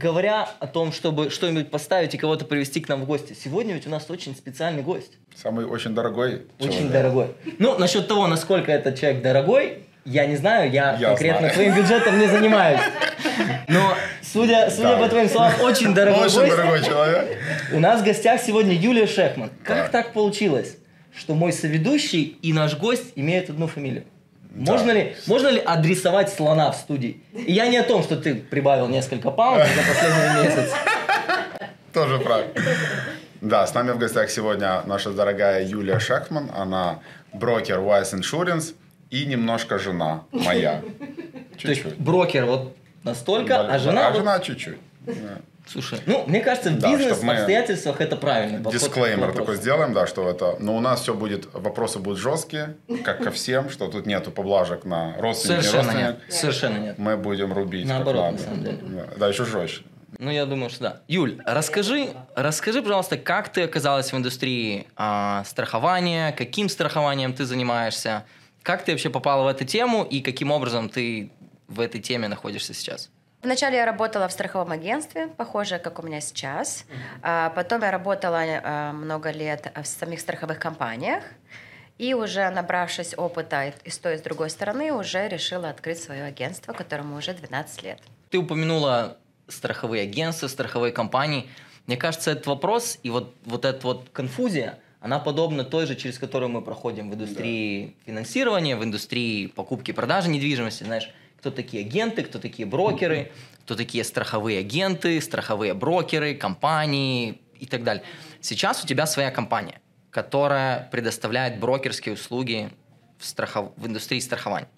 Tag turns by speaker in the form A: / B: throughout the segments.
A: говоря о том, чтобы что-нибудь поставить и кого-то привести к нам в гости, сегодня ведь у нас очень специальный гость.
B: Самый очень дорогой
A: Очень
B: человек.
A: дорогой. Ну, насчет того, насколько этот человек дорогой, я не знаю, я,
B: Я
A: конкретно
B: знаю.
A: твоим бюджетом не занимаюсь. Но, судя, судя
B: Да.
A: по твоим словам, очень дорогой
B: Очень
A: гость.
B: дорогой человек.
A: У нас в гостях сегодня Юлия Шехман. Как
B: Так.
A: так получилось, что мой соведущий и наш гость имеют одну фамилию?
B: Да.
A: Можно ли, можно ли адресовать слона в студии? И я не о том, что ты прибавил несколько паундов за последний месяц.
B: Тоже правильно. Да, с нами в гостях сегодня наша дорогая Юлия Шахман. Она брокер Wise Insurance и немножко жена моя.
A: То есть
B: Чуть-чуть.
A: брокер вот настолько, а жена...
B: а жена чуть-чуть.
A: Слушай, ну, мне кажется, в
B: Да,
A: бизнес
B: чтоб мы-
A: обстоятельствах это к
B: Дисклеймер такой сделаем, да, что это... Но у нас все будет... Вопросы будут жесткие, как ко всем, что тут нету поблажек на родственник, не
A: Совершенно нет. Совершенно нет.
B: Мы будем рубить
A: Наоборот, на самом деле.
B: Да, Да, еще жестче.
A: Ну, я думаю, что да. Юль, расскажи, расскажи, пожалуйста, как ты оказалась в индустрии а, страхования, каким страхованием ты занимаешься, как ты вообще попала в эту тему и каким образом ты в этой теме находишься сейчас?
C: Вначале я работала в страховом агентстве, похожее, как у меня сейчас. А Потом я работала а, много лет в самих страховых компаниях. И уже набравшись опыта и- с той, и с другой стороны, уже решила открыть свое агентство, которому уже 12 лет.
A: Ты упомянула страховые агентства, страховые компании. Мне кажется, этот вопрос и вот, вот эта вот конфузия, она подобна той же, через которую мы проходим в индустрии финансирования, в индустрии покупки и продажи недвижимости. Знаешь, кто такие агенты, кто такие брокеры, кто такие страховые агенты, страховые брокеры, компании и так далее. Сейчас у тебя своя компания, которая предоставляет брокерские услуги в, страхов... в индустрии страхования.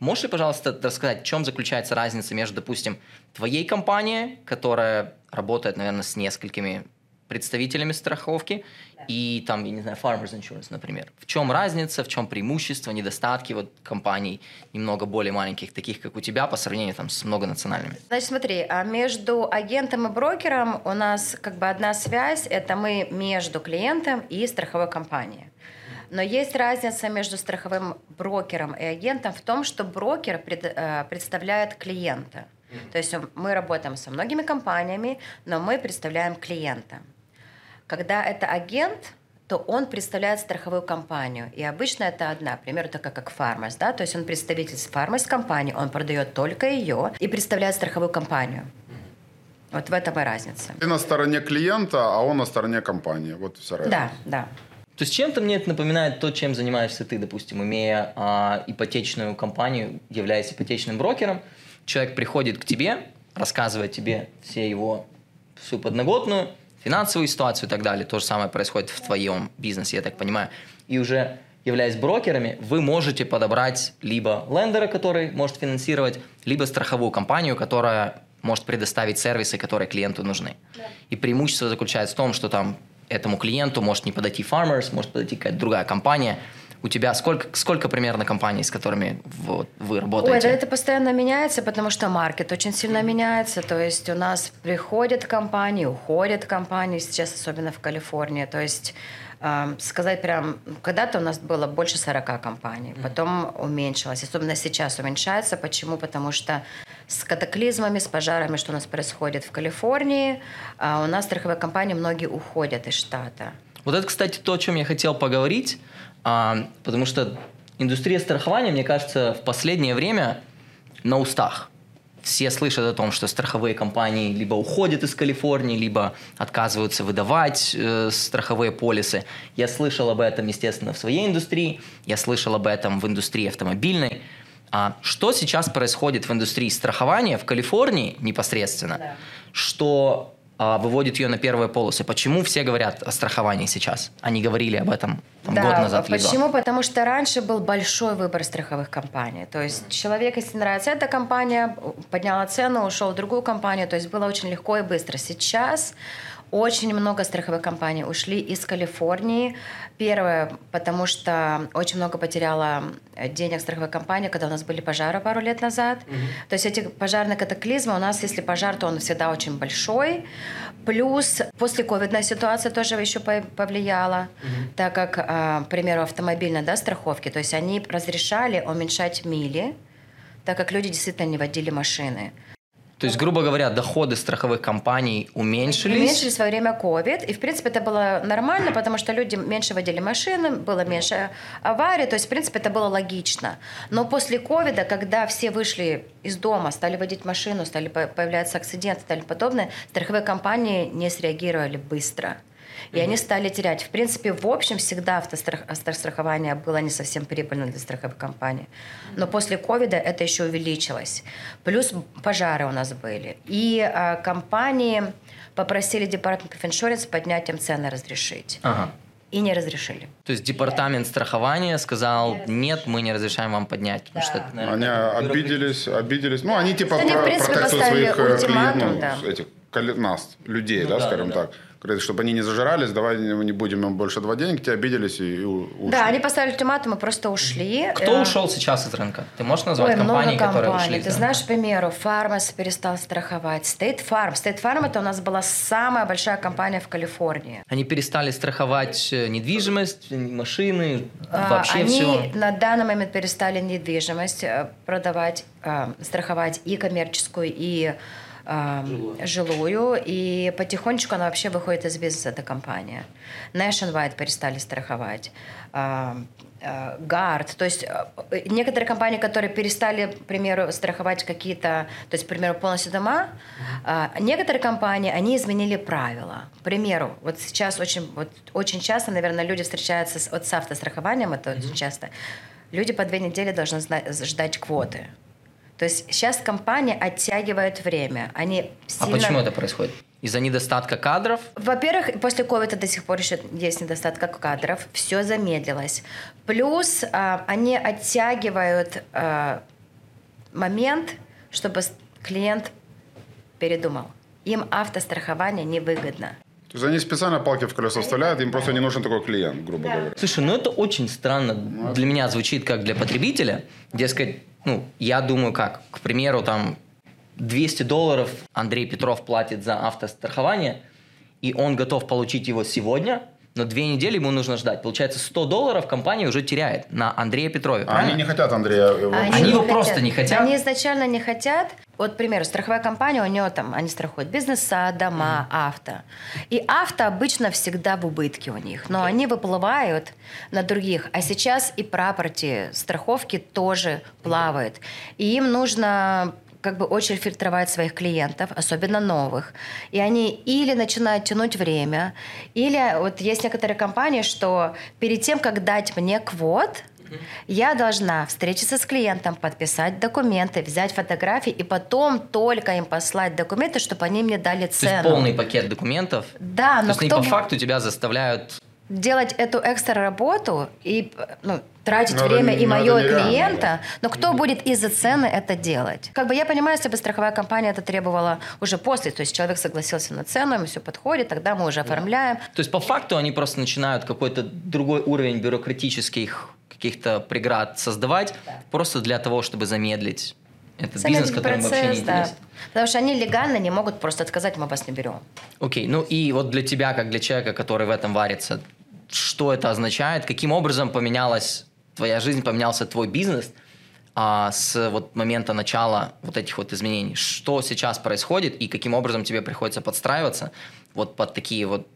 A: Можешь ли, пожалуйста, рассказать, в чем заключается разница между, допустим, твоей компанией, которая работает, наверное, с несколькими представителями страховки, и там, я не знаю, Farmers Insurance, например. В чем разница, в чем преимущество, недостатки вот компаний немного более маленьких, таких как у тебя, по сравнению там с многонациональными?
C: Значит, смотри, а между агентом и брокером у нас как бы одна связь, это мы между клиентом и страховой компанией. Но есть разница между страховым брокером и агентом в том, что брокер пред- э, представляет клиента. То есть мы работаем со многими компаниями, но мы представляем клиента. Когда это агент, то он представляет страховую компанию. И обычно это одна, к примеру, такая как Farmers, да, то есть он представитель Farmers компании, он продает только ее и представляет страховую компанию. Вот в этом и разница.
B: Ты на стороне клиента, а он на стороне компании. Вот вся разница.
C: Да, да.
A: То есть чем-то мне это напоминает то, чем занимаешься ты, допустим, имея а, ипотечную компанию, являясь ипотечным брокером. Человек приходит к тебе, рассказывает тебе все его, всю подноготную, финансовую ситуацию и так далее. То же самое происходит в твоем бизнесе, я так понимаю. И уже являясь брокерами, вы можете подобрать либо лендера, который может финансировать, либо страховую компанию, которая может предоставить сервисы, которые клиенту нужны. И преимущество заключается в том, что там этому клиенту может не подойти Farmers, может подойти какая-то другая компания. У тебя сколько, сколько примерно компаний, с которыми вот вы
C: Ой,
A: работаете?
C: да это постоянно меняется, потому что маркет очень сильно меняется. То есть у нас приходят компании, уходят компании, сейчас особенно в Калифорнии. То есть эм, сказать прям, когда-то у нас было больше 40 компаний, потом уменьшилось. Особенно сейчас уменьшается. Почему? Потому что с катаклизмами, с пожарами, что у нас происходит в Калифорнии, а у нас страховые компании многие уходят из штата.
A: Вот это, кстати, то, о чем я хотел поговорить, а, потому что индустрия страхования, мне кажется, в последнее время на устах. Все слышат о том, что страховые компании либо уходят из Калифорнии, либо отказываются выдавать э, страховые полисы. Я слышал об этом, естественно, в своей индустрии, я слышал об этом в индустрии автомобильной. А что сейчас происходит в индустрии страхования в Калифорнии непосредственно,
C: Да.
A: что выводит ее на первые полосы? Почему все говорят о страховании сейчас? Они говорили об этом там,
C: да,
A: год назад
C: почему? Потому что раньше был большой выбор страховых компаний. То есть человек, если нравится эта компания, подняла цену, ушел в другую компанию. То есть было очень легко и быстро. Сейчас очень много страховых компаний ушли из Калифорнии. Первое, потому что очень много потеряла денег страховая компания, когда у нас были пожары пару лет назад. То есть эти пожарные катаклизмы, у нас, если пожар, то он всегда очень большой. Плюс после ковидная ситуация тоже еще по- повлияла, так как, а, к примеру, автомобильной да, страховки, то есть они разрешали уменьшать мили, так как люди действительно не водили машины.
A: То есть, грубо говоря, доходы страховых компаний уменьшились.
C: Уменьшились во время COVID. И, в принципе, это было нормально, потому что люди меньше водили машины, было меньше аварий. То есть, в принципе, это было логично. Но после COVID, когда все вышли из дома, стали водить машину, стали появляться акциденты и так подобное, страховые компании не среагировали быстро. И они стали терять. В принципе, в общем, всегда автострах... автострахование было не совсем прибыльным для страховых компаний. Но после ковида это еще увеличилось. Плюс пожары у нас были. И а, компании попросили Department of Insurance поднять им цены разрешить. Ага. И не разрешили.
A: То есть департамент страхования сказал, нет, мы не разрешаем вам поднять.
B: Потому да. что это, наверное, они обиделись, обиделись. Ну, они типа они, про, протестуют своих э, клиентов, ну, да. этих, нас, людей, ну, да, да, скажем да. так чтобы они не зажирались, давай не будем им больше давать денег, те обиделись и ушли.
C: Да, они поставили ультиматум и просто ушли.
A: Кто э, ушел сейчас из рынка? Ты можешь назвать Ой, компании, много которые ушли?
C: Ты знаешь, к примеру, Фармас перестал страховать, State Farm. State Farm это у нас была самая большая компания в Калифорнии.
A: Они перестали страховать э, недвижимость, машины, а, вообще они все?
C: Они на данный момент перестали недвижимость э, продавать, страховать и коммерческую, и жилую. жилую, и потихонечку она вообще выходит из бизнеса, эта компания. Nationwide перестали страховать. Гард, то есть э, некоторые компании, которые перестали, к примеру, страховать какие-то, то есть, к примеру, полностью дома, mm-hmm. некоторые компании, они изменили правила. К примеру, вот сейчас очень, вот, очень часто, наверное, люди встречаются с, вот, с автострахованием, это mm-hmm. очень часто, люди по две недели должны ждать квоты. То есть сейчас компания оттягивает время. Они
A: а сильно... А почему это происходит? Из-за недостатка кадров?
C: Во-первых, после ковида до сих пор еще есть недостатка кадров. Все замедлилось. Плюс а, они оттягивают а, момент, чтобы клиент передумал. Им автострахование невыгодно.
B: То есть они специально палки в колесо вставляют, им просто не нужен такой клиент, грубо да. говоря.
A: Слушай, ну это очень странно. Для меня звучит как для потребителя. Дескать, ну, я думаю как, к примеру, там 200 долларов Андрей Петров платит за автострахование, и он готов получить его сегодня, но две недели ему нужно ждать. Получается, 100 долларов компания уже теряет на Андрея Петрове.
B: А они не хотят Андрея.
A: Они, они его просто не хотят.
C: Они изначально не хотят. Вот, к примеру, страховая компания, у нее там, они страхуют бизнеса, дома, mm-hmm. авто. И авто обычно всегда в убытке у них, но они выплывают на других. А сейчас и прапорти страховки тоже плавают. И им нужно как бы очень фильтровать своих клиентов, особенно новых. И они или начинают тянуть время, или вот есть некоторые компании, что перед тем, как дать мне квот, я должна встретиться с клиентом, подписать документы, взять фотографии и потом только им послать документы, чтобы они мне дали цену. То
A: есть полный пакет документов?
C: Да,
A: но То есть кто... они по факту тебя заставляют
C: делать эту экстра работу и ну, тратить но время и мое и клиента, да. но кто будет из-за цены это делать? Как бы я понимаю, если бы страховая компания это требовала уже после, то есть человек согласился на цену, ему все подходит, тогда мы уже оформляем.
A: То есть по факту они просто начинают какой-то другой уровень бюрократических каких-то преград создавать, да. просто для того, чтобы замедлить этот Замедлить бизнес, который процесс, вообще не да.
C: Потому что они легально не могут просто отказать, мы вас не берем.
A: Окей, okay. ну и вот для тебя, как для человека, который в этом варится, что это означает, каким образом поменялась твоя жизнь, поменялся твой бизнес а, с вот момента начала вот этих вот изменений. Что сейчас происходит и каким образом тебе приходится подстраиваться вот под такие вот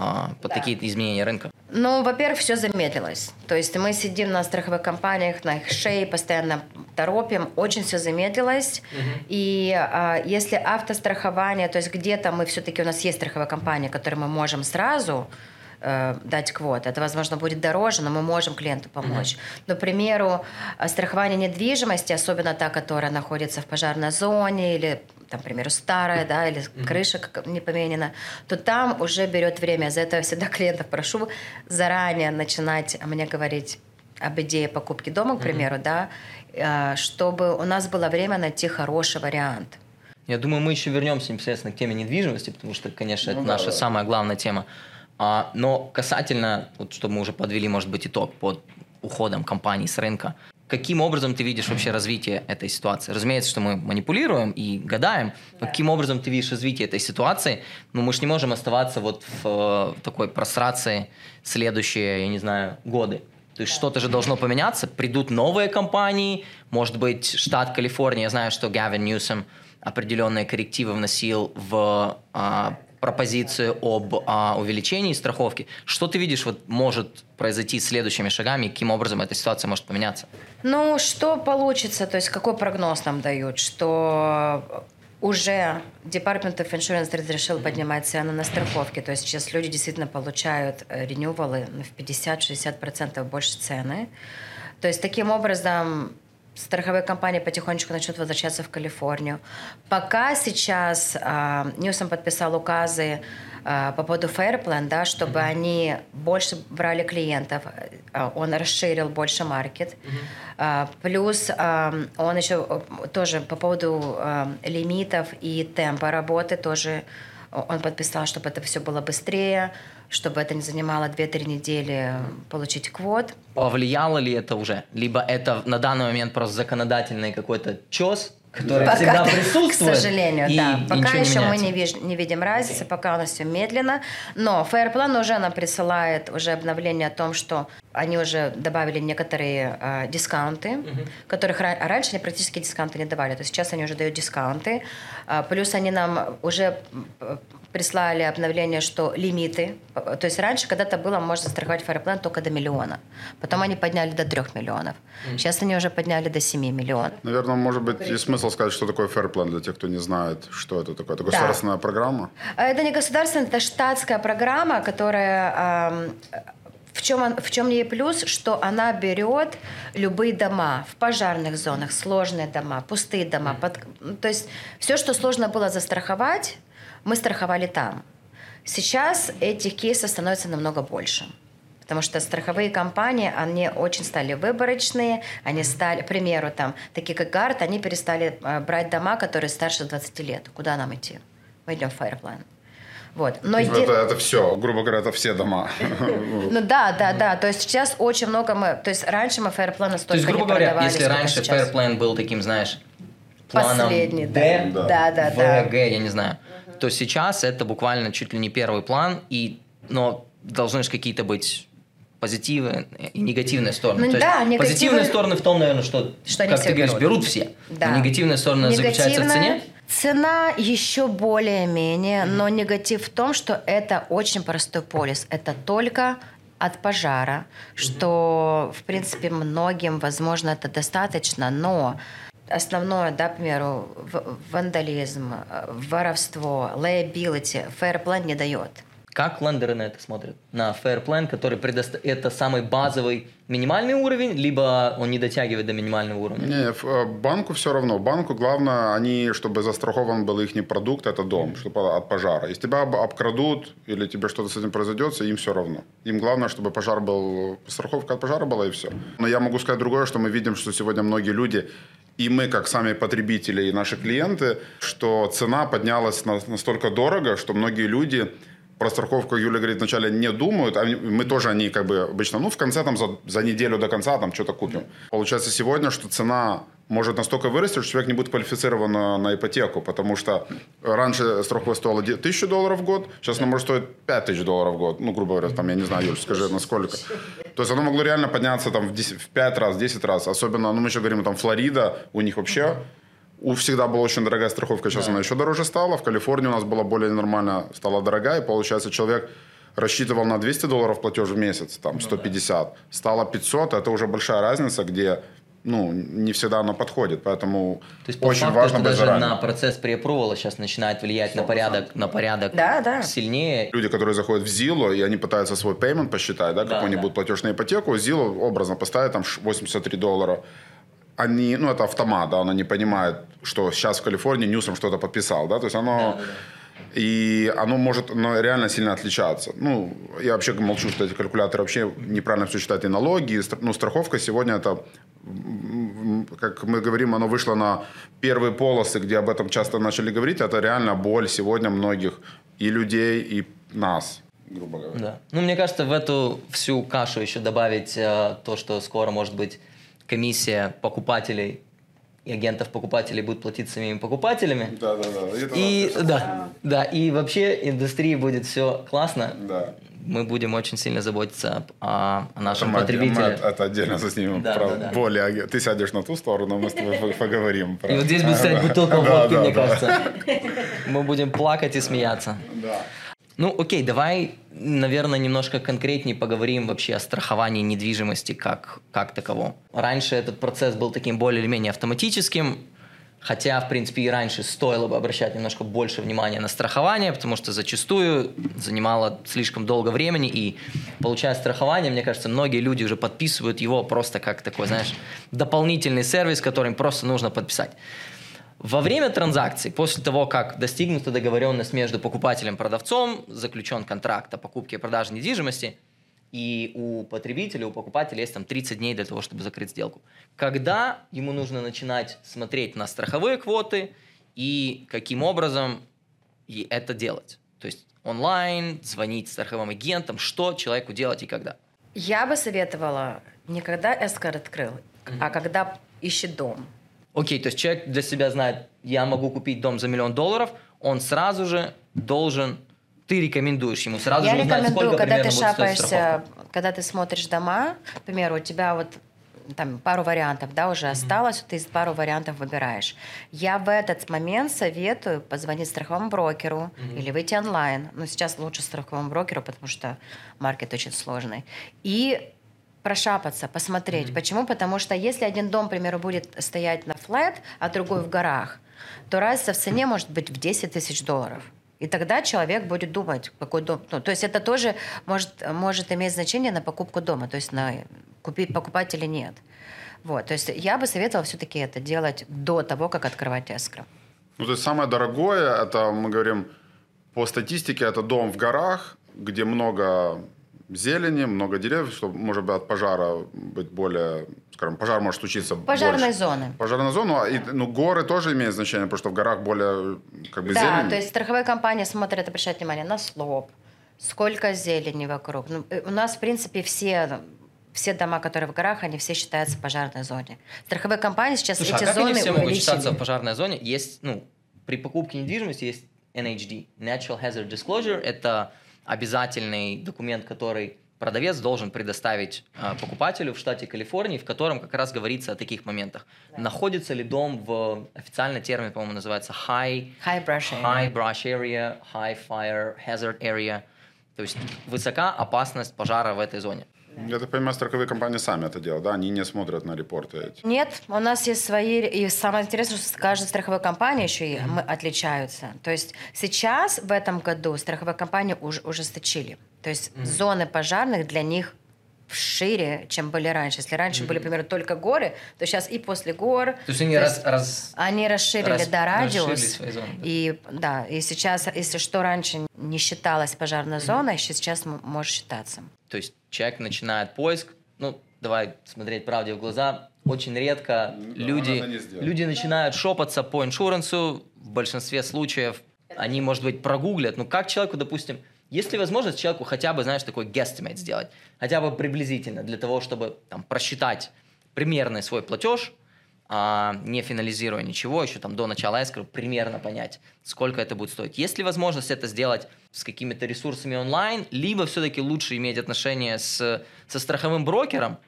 A: а, под да. такие изменения рынка?
C: Ну, во-первых, все замедлилось. То есть мы сидим на страховых компаниях, на их шее, постоянно торопим, очень все замедлилось. Угу. И а, если автострахование, то есть где-то мы все-таки, у нас есть страховая компания, которой мы можем сразу э, дать квот. Это, возможно, будет дороже, но мы можем клиенту помочь. Mm-hmm. Но, к примеру, страхование недвижимости, особенно та, которая находится в пожарной зоне или там, к примеру, старая, да, или mm-hmm. крыша как не поменена, то там уже берет время. За это я всегда клиентов прошу заранее начинать мне говорить об идее покупки дома, к примеру, mm-hmm. да, э, чтобы у нас было время найти хороший вариант.
A: Я думаю, мы еще вернемся непосредственно к теме недвижимости, потому что, конечно, ну, это да, наша да. самая главная тема. А, но касательно, вот, чтобы мы уже подвели, может быть, итог под уходом компании с рынка, каким образом ты видишь вообще развитие этой ситуации? Разумеется, что мы манипулируем и гадаем, но каким образом ты видишь развитие этой ситуации? Ну, мы же не можем оставаться вот в, в такой просрации следующие, я не знаю, годы. То есть что-то же должно поменяться, придут новые компании, может быть, штат Калифорния, я знаю, что Гавин Ньюсом определенные коррективы вносил в а, пропозицию об а, увеличении страховки. Что ты видишь, вот может произойти следующими шагами, каким образом эта ситуация может поменяться?
C: Ну, что получится, то есть какой прогноз нам дают, что уже Department of Insurance разрешил поднимать цены на страховки. То есть сейчас люди действительно получают э, ренювалы в 50-60% больше цены. То есть таким образом страховые компании потихонечку начнут возвращаться в Калифорнию. Пока сейчас э, Ньюсом подписал указы э, по поводу Fairplan, да, чтобы mm-hmm. они больше брали клиентов, э, он расширил больше маркет. Mm-hmm. Э, плюс э, он еще тоже по поводу э, лимитов и темпа работы тоже он подписал, чтобы это все было быстрее, чтобы это не занимало 2-3 недели получить квот.
A: Повлияло ли это уже? Либо это на данный момент просто законодательный какой-то чес, который пока, всегда присутствует.
C: К сожалению, и, да. Пока еще мы не, виж, не видим разницы, пока у нас все медленно. Но Fairplan уже нам присылает уже обновление о том, что они уже добавили некоторые э, дискаунты, uh-huh. которых ра- раньше они практически дискаунты не давали. То есть сейчас они уже дают дискаунты. Э, плюс они нам уже прислали обновление, что лимиты. То есть раньше когда-то было, можно застраховать фаерплан только до миллиона. Потом они подняли до трех миллионов. Сейчас они уже подняли до 7 миллионов.
B: Наверное, может быть, есть смысл сказать, что такое фаерплан для тех, кто не знает, что это такое. Это государственная да. программа?
C: Это не государственная, это штатская программа, которая в чем, в чем ей плюс, что она берет любые дома в пожарных зонах, сложные дома, пустые дома. Под, то есть все, что сложно было застраховать, мы страховали там. Сейчас этих кейсов становится намного больше. Потому что страховые компании, они очень стали выборочные, они стали, к примеру, там, такие как Гард, они перестали э, брать дома, которые старше 20 лет. Куда нам идти? Мы идем в Fireplane. Вот.
B: Но ну, это, это все, грубо говоря, это все дома.
C: Ну да, да, да. То есть сейчас очень много мы... То есть раньше мы Fairplane столько То есть,
A: грубо говоря, если раньше Fairplane был таким, знаешь, планом
C: Последний, D,
A: да, да, да, да. ВГ, я не знаю, то сейчас это буквально чуть ли не первый план, и, но должны же какие-то быть позитивные и негативные стороны. Ну, То да, есть позитивные стороны в том, наверное, что, что как ты говоришь, берут, берут все. Да. Но негативная сторона заключается в цене.
C: Цена еще более-менее, mm-hmm. но негатив в том, что это очень простой полис. Это только от пожара, mm-hmm. что, в принципе, многим, возможно, это достаточно, но основное, да, к примеру, вандализм, воровство, liability, fair plan не дает.
A: Как лендеры на это смотрят? На fair plan, который предоставляет это самый базовый минимальный уровень, либо он не дотягивает до минимального уровня?
B: Не, э, банку все равно. Банку главное, они, чтобы застрахован был их продукт, это дом, чтобы от пожара. Если тебя обкрадут или тебе что-то с этим произойдет, им все равно. Им главное, чтобы пожар был, страховка от пожара была и все. Но я могу сказать другое, что мы видим, что сегодня многие люди и мы, как сами потребители и наши клиенты, что цена поднялась настолько дорого, что многие люди про страховку, Юля говорит, вначале не думают, а мы тоже они как бы обычно, ну, в конце там за, за неделю до конца там что-то купим. Получается сегодня, что цена может настолько вырасти, что человек не будет квалифицирован на, на ипотеку, потому что раньше страховка стоила 1000 долларов в год, сейчас она может стоить 5000 долларов в год, ну, грубо говоря, там, я не знаю, Юль, скажи, насколько. То есть оно могло реально подняться там в, 10, в 5 раз, 10 раз, особенно, ну, мы еще говорим, там, Флорида, у них вообще у всегда была очень дорогая страховка, сейчас да. она еще дороже стала. В Калифорнии у нас была более нормально, стала дорогая. И получается, человек рассчитывал на 200 долларов платеж в месяц, там 150, ну, да. стало 500. Это уже большая разница, где ну, не всегда оно подходит, поэтому
A: То есть, очень факту, важно быть даже заранее. на процесс преапрувала сейчас начинает влиять 100%. на порядок, на порядок
C: да, да.
A: сильнее.
B: Люди, которые заходят в Zillow, и они пытаются свой payment посчитать, да, да, да. платеж на ипотеку, Zillow образно поставит там 83 доллара, они, ну, это автомат, да, оно не понимает, что сейчас в Калифорнии Ньюсом что-то подписал, да, то есть оно... Да, да, И оно может но реально сильно отличаться. Ну, я вообще молчу, что эти калькуляторы вообще неправильно все считают и налоги. Ну, страховка сегодня это, как мы говорим, оно вышло на первые полосы, где об этом часто начали говорить. Это реально боль сегодня многих и людей, и нас грубо говоря.
A: Да. Ну, мне кажется, в эту всю кашу еще добавить э, то, что скоро может быть комиссия покупателей и агентов покупателей будет платить самими покупателями.
B: Да, да, да.
A: И, да, да, и вообще индустрии будет все классно.
B: Да.
A: мы будем очень сильно заботиться о, о нашем это потребителе. Мы,
B: это отдельно заснимем. Да, про да, да. Более, ты сядешь на ту сторону, мы с тобой поговорим.
A: Про... И вот здесь будет стоять бутылка водки, мне кажется. Мы будем плакать и смеяться. Да. Ну, окей, давай, наверное, немножко конкретнее поговорим вообще о страховании недвижимости как, как таковом. Раньше этот процесс был таким более или менее автоматическим, хотя, в принципе, и раньше стоило бы обращать немножко больше внимания на страхование, потому что зачастую занимало слишком долго времени, и получая страхование, мне кажется, многие люди уже подписывают его просто как такой, знаешь, дополнительный сервис, который им просто нужно подписать. Во время транзакции, после того, как достигнута договоренность между покупателем и продавцом, заключен контракт о покупке и продаже недвижимости, и у потребителя, у покупателя есть там 30 дней для того, чтобы закрыть сделку. Когда ему нужно начинать смотреть на страховые квоты и каким образом это делать? То есть онлайн, звонить страховым агентам, что человеку делать и когда?
C: Я бы советовала не когда эскор открыл, mm-hmm. а когда ищет дом.
A: Окей, то есть человек для себя знает, я могу купить дом за миллион долларов, он сразу же должен ты рекомендуешь ему сразу
C: я
A: же узнать, сколько
C: когда
A: ты
C: шапаешься, когда ты смотришь дома, к примеру, у тебя вот там пару вариантов, да, уже mm-hmm. осталось, ты из пару вариантов выбираешь. Я в этот момент советую позвонить страховому брокеру mm-hmm. или выйти онлайн. Но сейчас лучше страховому брокеру, потому что маркет очень сложный. И прошапаться, посмотреть. Mm-hmm. Почему? Потому что если один дом, к примеру, будет стоять на флет, а другой в горах, то разница в цене может быть в 10 тысяч долларов. И тогда человек будет думать, какой дом. Ну, то есть это тоже может, может иметь значение на покупку дома, то есть на купить, покупать или нет. Вот, то есть я бы советовала все-таки это делать до того, как открывать эскро.
B: Ну, то есть самое дорогое, это мы говорим, по статистике, это дом в горах, где много зелени, много деревьев, чтобы, может быть, от пожара быть более, скажем, пожар может случиться
C: Пожарной
B: больше.
C: зоны.
B: Пожарная зона, и, ну, горы тоже имеют значение, потому что в горах более, как бы,
C: да,
B: зелень.
C: Да, то есть страховая компания смотрит, обращает внимание на слоп, сколько зелени вокруг. Ну, э, у нас, в принципе, все все дома, которые в горах, они все считаются в пожарной зоне. Страховые компании сейчас
A: Слушай,
C: эти
A: а как
C: зоны
A: они все могут считаться в пожарной зоне? Есть, ну, при покупке недвижимости есть NHD, Natural Hazard Disclosure. Это обязательный документ, который продавец должен предоставить э, покупателю в штате Калифорнии, в котором как раз говорится о таких моментах. Да. Находится ли дом в официальный термин, по-моему, называется high,
C: high, brush area.
A: high brush area, high fire hazard area, то есть высока опасность пожара в этой зоне.
B: Я так понимаю, страховые компании сами это делают, да? Они не смотрят на репорты эти.
C: Нет, у нас есть свои... И самое интересное, что каждая страховая компания еще и мы отличаются. То есть сейчас, в этом году, страховые компании уж, ужесточили. То есть mm-hmm. зоны пожарных для них шире, чем были раньше. Если раньше mm-hmm. были, например, только горы, то сейчас и после гор.
A: То есть они, то раз, раз,
C: они расширили раз, да, радиус. Свои зоны, да. И да, и сейчас, если что раньше не считалось пожарной mm-hmm. зоной, сейчас может считаться.
A: То есть человек начинает поиск, ну, давай смотреть правде в глаза, очень редко да, люди, люди начинают шопаться по иншурансу, в большинстве случаев они, может быть, прогуглят, ну, как человеку, допустим, есть ли возможность человеку хотя бы, знаешь, такой guesstimate сделать, хотя бы приблизительно, для того, чтобы там, просчитать примерный свой платеж, а, не финализируя ничего, еще там до начала escrow, примерно понять, сколько это будет стоить. Есть ли возможность это сделать с какими-то ресурсами онлайн, либо все-таки лучше иметь отношение с, со страховым брокером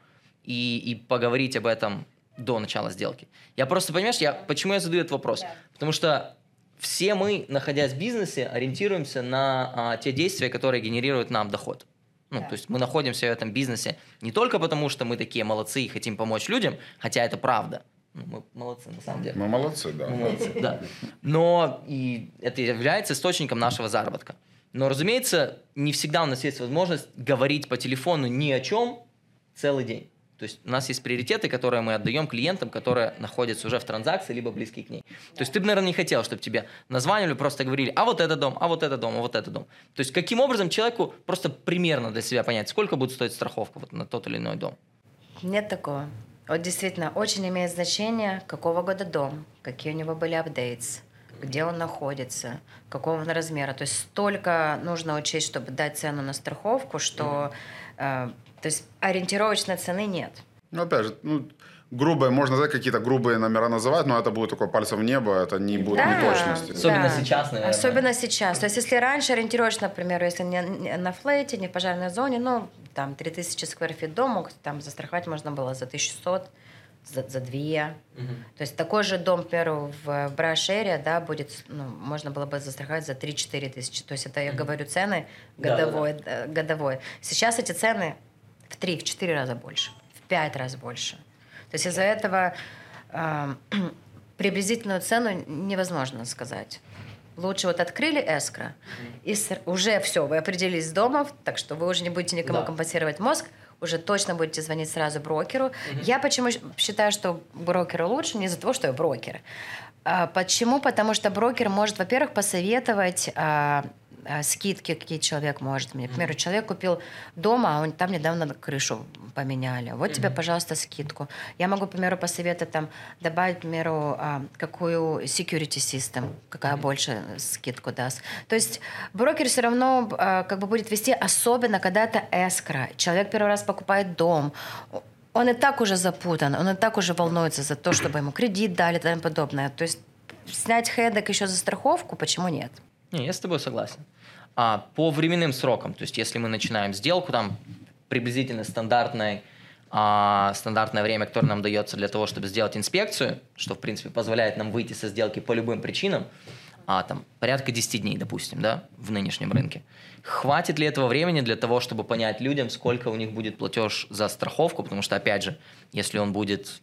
A: и, и поговорить об этом до начала сделки. Я просто, понимаешь, я, почему я задаю этот вопрос? Потому что все мы, находясь в бизнесе, ориентируемся на а, те действия, которые генерируют нам доход. Ну, да. то есть мы находимся в этом бизнесе не только потому, что мы такие молодцы и хотим помочь людям, хотя это правда. Ну, мы молодцы, на самом деле.
B: Мы молодцы, да. Мы молодцы,
A: да. Но и это является источником нашего заработка. Но, разумеется, не всегда у нас есть возможность говорить по телефону ни о чем целый день. То есть у нас есть приоритеты, которые мы отдаем клиентам, которые находятся уже в транзакции, либо близки к ней. То есть ты бы, наверное, не хотел, чтобы тебе названивали, просто говорили, а вот этот дом, а вот этот дом, а вот этот дом. То есть каким образом человеку просто примерно для себя понять, сколько будет стоить страховка вот на тот или иной дом?
C: Нет такого. Вот действительно, очень имеет значение, какого года дом, какие у него были апдейтс, где он находится, какого он размера. То есть столько нужно учесть, чтобы дать цену на страховку, что mm-hmm. Э, то есть ориентировочной цены нет.
B: Ну, опять же, ну, грубые, можно сказать, какие-то грубые номера называть, но это будет такое пальцем в небо, это не будет да, неточности.
A: Особенно да. сейчас, наверное.
C: Особенно сейчас. То есть, если раньше ориентировочно, например, если не на флейте, не в пожарной зоне, ну, там, 3000 скверфит дом, мог там застраховать можно было за 1100 за, за две. Угу. То есть такой же дом, к примеру, в Брашере, да, будет, ну, можно было бы застраховать за 3-4 тысячи. То есть это, я говорю, цены годовой, да, да. годовой. Сейчас эти цены в 3-4 раза больше, в 5 раз больше. То есть из-за этого э, приблизительную цену невозможно сказать. Лучше вот открыли эскро, и уже все, вы определились с домов, так что вы уже не будете никому да. компенсировать мозг, уже точно будете звонить сразу брокеру. Угу. Я почему считаю, что брокеру лучше, не из-за того, что я брокер. А, почему? Потому что брокер может, во-первых, посоветовать а, скидки, какие человек может мне. К примеру, человек купил дома, а он там недавно крышу поменяли. Вот тебе, пожалуйста, скидку. Я могу, к примеру, посоветовать там добавить, к примеру, а, какую security system, какая больше скидку даст. То есть брокер все равно а, как бы будет вести, особенно когда это эскро. Человек первый раз покупает дом, он и так уже запутан, он и так уже волнуется за то, чтобы ему кредит дали и тому подобное. То есть снять хедек еще за страховку, почему нет?
A: Не, я с тобой согласен. А по временным срокам, то есть если мы начинаем сделку, там приблизительно стандартной а, стандартное время, которое нам дается для того, чтобы сделать инспекцию, что, в принципе, позволяет нам выйти со сделки по любым причинам, а, там, порядка 10 дней, допустим, да, в нынешнем рынке. Хватит ли этого времени для того, чтобы понять людям, сколько у них будет платеж за страховку, потому что, опять же, если он будет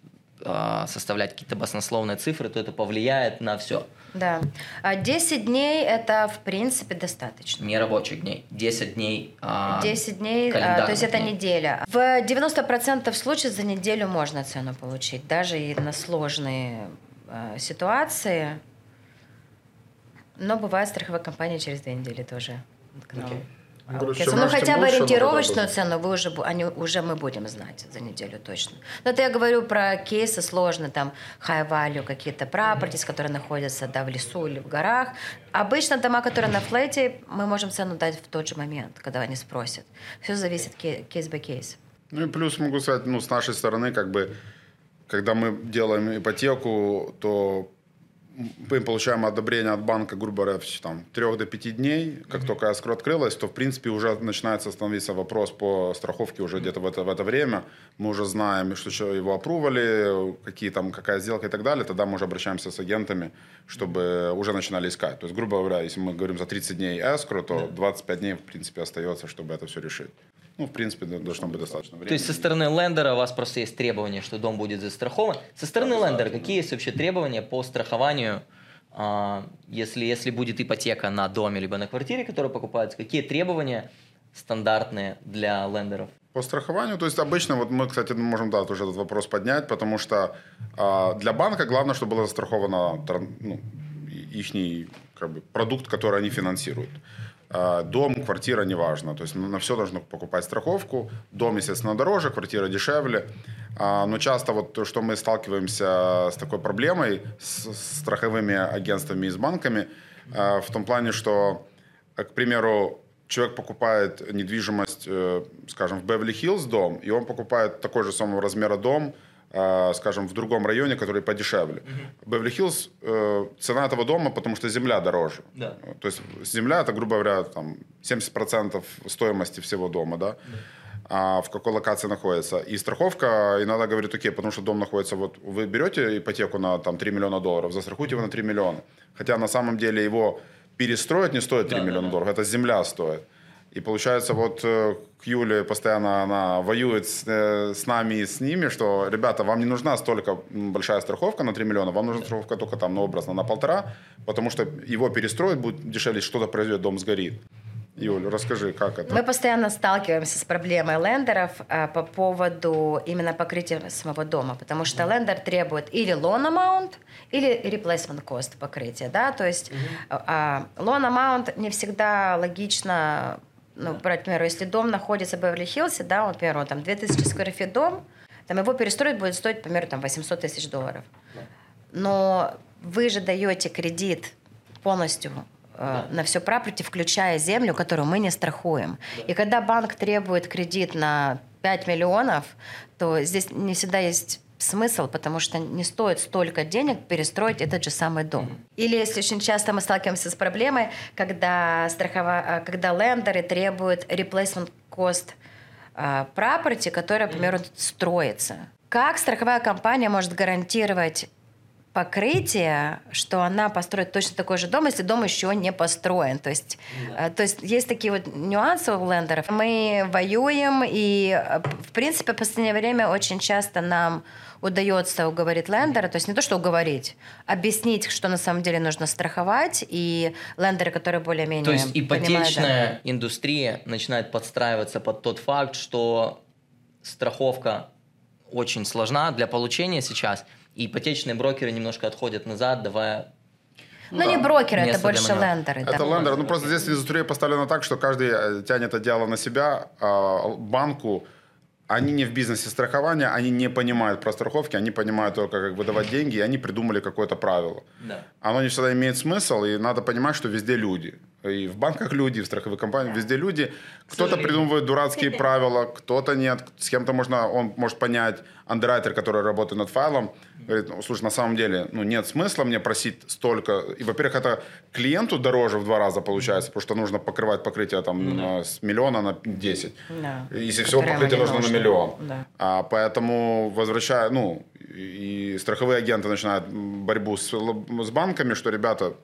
A: составлять какие-то баснословные цифры, то это повлияет на все.
C: Да. 10 а дней это, в принципе, достаточно.
A: Не рабочих дней. 10 дней.
C: 10 а, дней, то есть это дней. неделя. В 90% случаев за неделю можно цену получить, даже и на сложные ситуации. Но бывает страховая компания через две недели тоже. Okay. Ну, ну хотя бы ориентировочную цену вы уже, они, уже мы будем знать за неделю точно. Но это я говорю про кейсы сложные, там high value какие-то properties, которые находятся да, в лесу или в горах. Обычно дома, которые на флете, мы можем цену дать в тот же момент, когда они спросят. Все зависит кейс by кейс.
B: Ну и плюс могу сказать, ну с нашей стороны, как бы, когда мы делаем ипотеку, то мы получаем одобрение от банка, грубо говоря, там, 3 до 5 дней. Как mm-hmm. только escrow открылась, то, в принципе, уже начинается становиться вопрос по страховке уже где-то в это, в это время. Мы уже знаем, что его опрували, какие там, какая сделка и так далее. Тогда мы уже обращаемся с агентами, чтобы уже начинали искать. То есть, грубо говоря, если мы говорим за 30 дней escrow, то mm-hmm. 25 дней, в принципе, остается, чтобы это все решить. Ну, в принципе, должно быть достаточно времени.
A: То есть со стороны лендера у вас просто есть требование, что дом будет застрахован. Со стороны да, лендера какие есть вообще требования по страхованию, а, если, если будет ипотека на доме либо на квартире, которая покупается, какие требования стандартные для лендеров?
B: По страхованию, то есть обычно, вот мы, кстати, можем да, тоже этот вопрос поднять, потому что э, для банка главное, чтобы было застраховано ну, их как бы, продукт, который они финансируют. А, дом, квартира, неважно. То есть на все должно покупать страховку. Дом, естественно, дороже, квартира дешевле. А, но часто вот то, что мы сталкиваемся с такой проблемой, с страховыми агентствами и с банками, а, в том плане, что, к примеру, человек покупает недвижимость, э, скажем, в Беверли-Хиллз дом, и он покупает такой же самого размера дом скажем, в другом районе, который подешевле. Угу. Беверли-Хиллз э, цена этого дома, потому что земля дороже. Да. То есть земля это, грубо говоря, там 70% стоимости всего дома, да. да. А в какой локации находится. И страховка иногда говорит, окей, потому что дом находится, вот вы берете ипотеку на там 3 миллиона долларов, застрахуйте его на 3 миллиона. Хотя на самом деле его перестроить не стоит 3 да, миллиона да, да. долларов, это земля стоит. И получается, вот э, к Юле постоянно она воюет с, э, с нами и с ними, что, ребята, вам не нужна столько большая страховка на 3 миллиона, вам нужна страховка только там, ну, образно, на полтора, потому что его перестроить будет дешевле, что-то произойдет, дом сгорит. Юль, расскажи, как это?
C: Мы постоянно сталкиваемся с проблемой лендеров а, по поводу именно покрытия самого дома, потому что mm-hmm. лендер требует или loan amount, или replacement cost покрытия, да, то есть mm-hmm. а, loan amount не всегда логично ну, брать, например, если дом находится в Беверли-Хиллсе, да, вот, например, там 2000 скверфит дом, там его перестроить будет стоить, например, там 800 тысяч долларов. Но вы же даете кредит полностью э, да. на все property, включая землю, которую мы не страхуем. Да. И когда банк требует кредит на 5 миллионов, то здесь не всегда есть смысл, потому что не стоит столько денег перестроить этот же самый дом. Или если очень часто мы сталкиваемся с проблемой, когда, страхово... А, когда лендеры требуют replacement cost а, property, которая, например, строится. Как страховая компания может гарантировать покрытие, что она построит точно такой же дом, если дом еще не построен. То есть, да. Э, то есть есть такие вот нюансы у лендеров. Мы воюем, и, э, в принципе, в последнее время очень часто нам удается уговорить лендера, то есть не то, что уговорить, объяснить, что на самом деле нужно страховать, и лендеры, которые более-менее
A: То есть ипотечная да. индустрия начинает подстраиваться под тот факт, что страховка очень сложна для получения сейчас – и ипотечные брокеры немножко отходят назад, давая
C: ну, да. не брокеры, это больше лендеры.
B: Это да. лендеры. Ну, просто здесь индустрия поставлена так, что каждый э, тянет это дело на себя. А банку они не в бизнесе страхования, они не понимают про страховки, они понимают только, как выдавать деньги, и они придумали какое-то правило. Да. Оно не всегда имеет смысл, и надо понимать, что везде люди. И в банках люди, в страховых компаниях, да. везде люди. Кто-то придумывает дурацкие правила, кто-то нет. С кем-то можно, он может понять, андеррайтер, который работает над файлом, говорит, ну, слушай, на самом деле, ну, нет смысла мне просить столько. И, во-первых, это клиенту дороже в два раза получается, потому что нужно покрывать покрытие там mm-hmm. с миллиона на 10. Да. Если всего покрытие нужно, нужно на миллион. Да. А, поэтому возвращая, ну, и страховые агенты начинают борьбу с, с банками, что ребята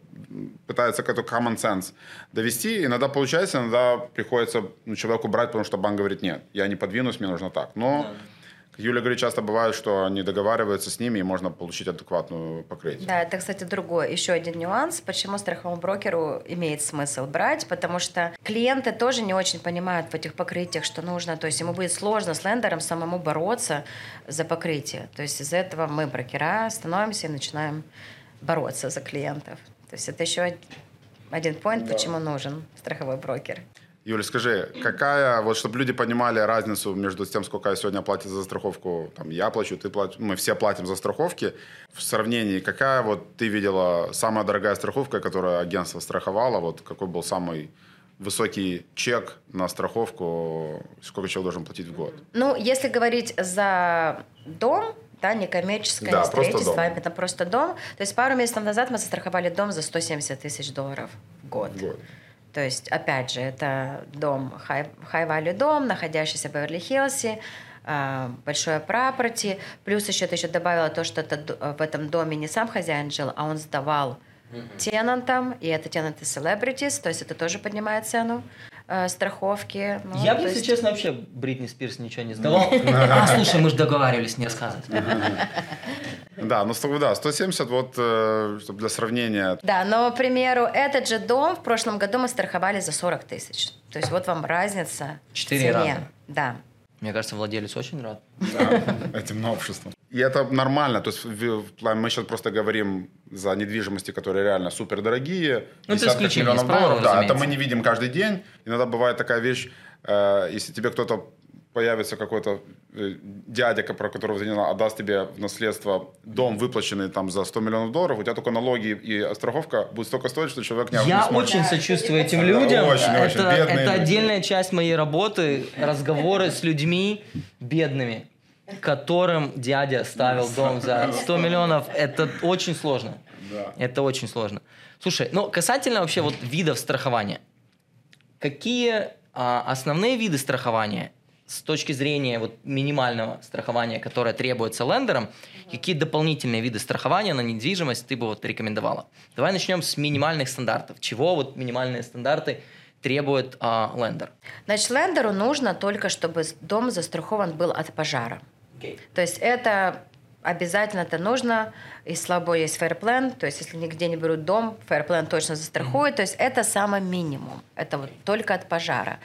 B: пытаются какой-то common sense довести. Иногда получается, иногда приходится ну, человеку брать, потому что банк говорит, нет, я не подвинусь, мне нужно так. Но да Юля говорит, часто бывает, что они договариваются с ними, и можно получить адекватную покрытие.
C: Да, это, кстати, другой, еще один нюанс, почему страховому брокеру имеет смысл брать, потому что клиенты тоже не очень понимают в этих покрытиях, что нужно, то есть ему будет сложно с лендером самому бороться за покрытие. То есть из-за этого мы, брокера, становимся и начинаем бороться за клиентов. То есть это еще один point, да. почему нужен страховой брокер.
B: Юля, скажи, какая, вот чтобы люди понимали разницу между тем, сколько я сегодня платит за страховку, там, я плачу, ты платишь, мы все платим за страховки, в сравнении, какая вот ты видела самая дорогая страховка, которую агентство страховало, вот какой был самый высокий чек на страховку, сколько человек должен платить в год?
C: Ну, если говорить за дом, да, некоммерческое да, строительство, а именно просто дом. То есть пару месяцев назад мы застраховали дом за 170 тысяч долларов в год. В год. То есть, опять же, это дом, high-value дом, находящийся в Беверли-Хиллсе, а, большое property. Плюс еще ты еще добавила то, что это, в этом доме не сам хозяин жил, а он сдавал mm-hmm. тенантам, и это тенанты celebrities, то есть это тоже поднимает цену э, страховки.
A: Ну, Я бы, если есть... честно, вообще Бритни Спирс ничего не сдавал. А, слушай, мы же договаривались не рассказывать.
B: Да, ну да, 170, вот, э, чтобы для сравнения.
C: Да, но, к примеру, этот же дом в прошлом году мы страховали за 40 тысяч. То есть вот вам разница
A: Четыре раза.
C: Да.
A: Мне кажется, владелец очень рад.
B: Да, этим новшеством. И это нормально. То есть мы сейчас просто говорим за недвижимости, которые реально супер дорогие.
A: Ну, это исключение миллионов
B: долларов. Да, это мы не видим каждый день. Иногда бывает такая вещь, э, если тебе кто-то появится какой-то дядя, про которого ты не отдаст тебе в наследство дом, выплаченный там за 100 миллионов долларов, у тебя только налоги и страховка будет столько стоить, что человек не
A: Я не очень сочувствую этим людям. Очень, это, очень бедные. Это отдельная часть моей работы, разговоры с людьми бедными, которым дядя ставил дом за 100 миллионов. Это очень сложно. Это очень сложно. Слушай, ну касательно вообще вот видов страхования. Какие а, основные виды страхования с точки зрения вот минимального страхования, которое требуется лендерам, какие дополнительные виды страхования на недвижимость ты бы вот рекомендовала? Давай начнем с минимальных стандартов. Чего вот минимальные стандарты требует а, лендер?
C: Значит, лендеру нужно только, чтобы дом застрахован был от пожара. Okay. То есть это обязательно это нужно. И слабо есть фэрплен, то есть если нигде не берут дом, фэрплен точно застрахует. Mm-hmm. То есть это самый минимум. Это вот только от пожара.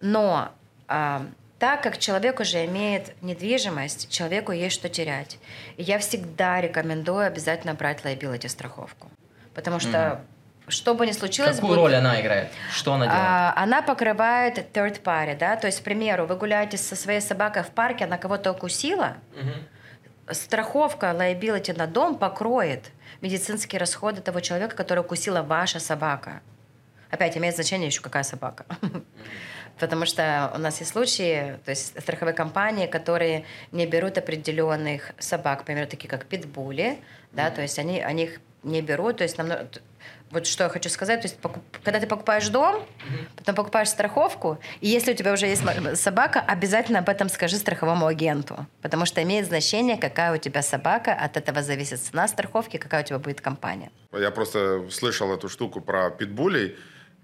C: Но а, так как человек уже имеет недвижимость, человеку есть что терять. И я всегда рекомендую обязательно брать liability страховку. Потому что mm что бы ни случилось...
A: Какую будет, роль она играет? Что она делает? А,
C: она покрывает third party, да, то есть, к примеру, вы гуляете со своей собакой в парке, она кого-то укусила, угу. страховка liability на дом покроет медицинские расходы того человека, который укусила ваша собака. Опять имеет значение еще какая собака. Потому что у нас есть случаи, то есть страховые компании, которые не берут определенных собак, например, такие как питбули, да, то есть они, они их не берут, то есть нам, вот что я хочу сказать, то есть покуп, когда ты покупаешь дом, потом покупаешь страховку, и если у тебя уже есть собака, обязательно об этом скажи страховому агенту, потому что имеет значение, какая у тебя собака, от этого зависит цена страховки, какая у тебя будет компания.
B: Я просто слышал эту штуку про питбулей,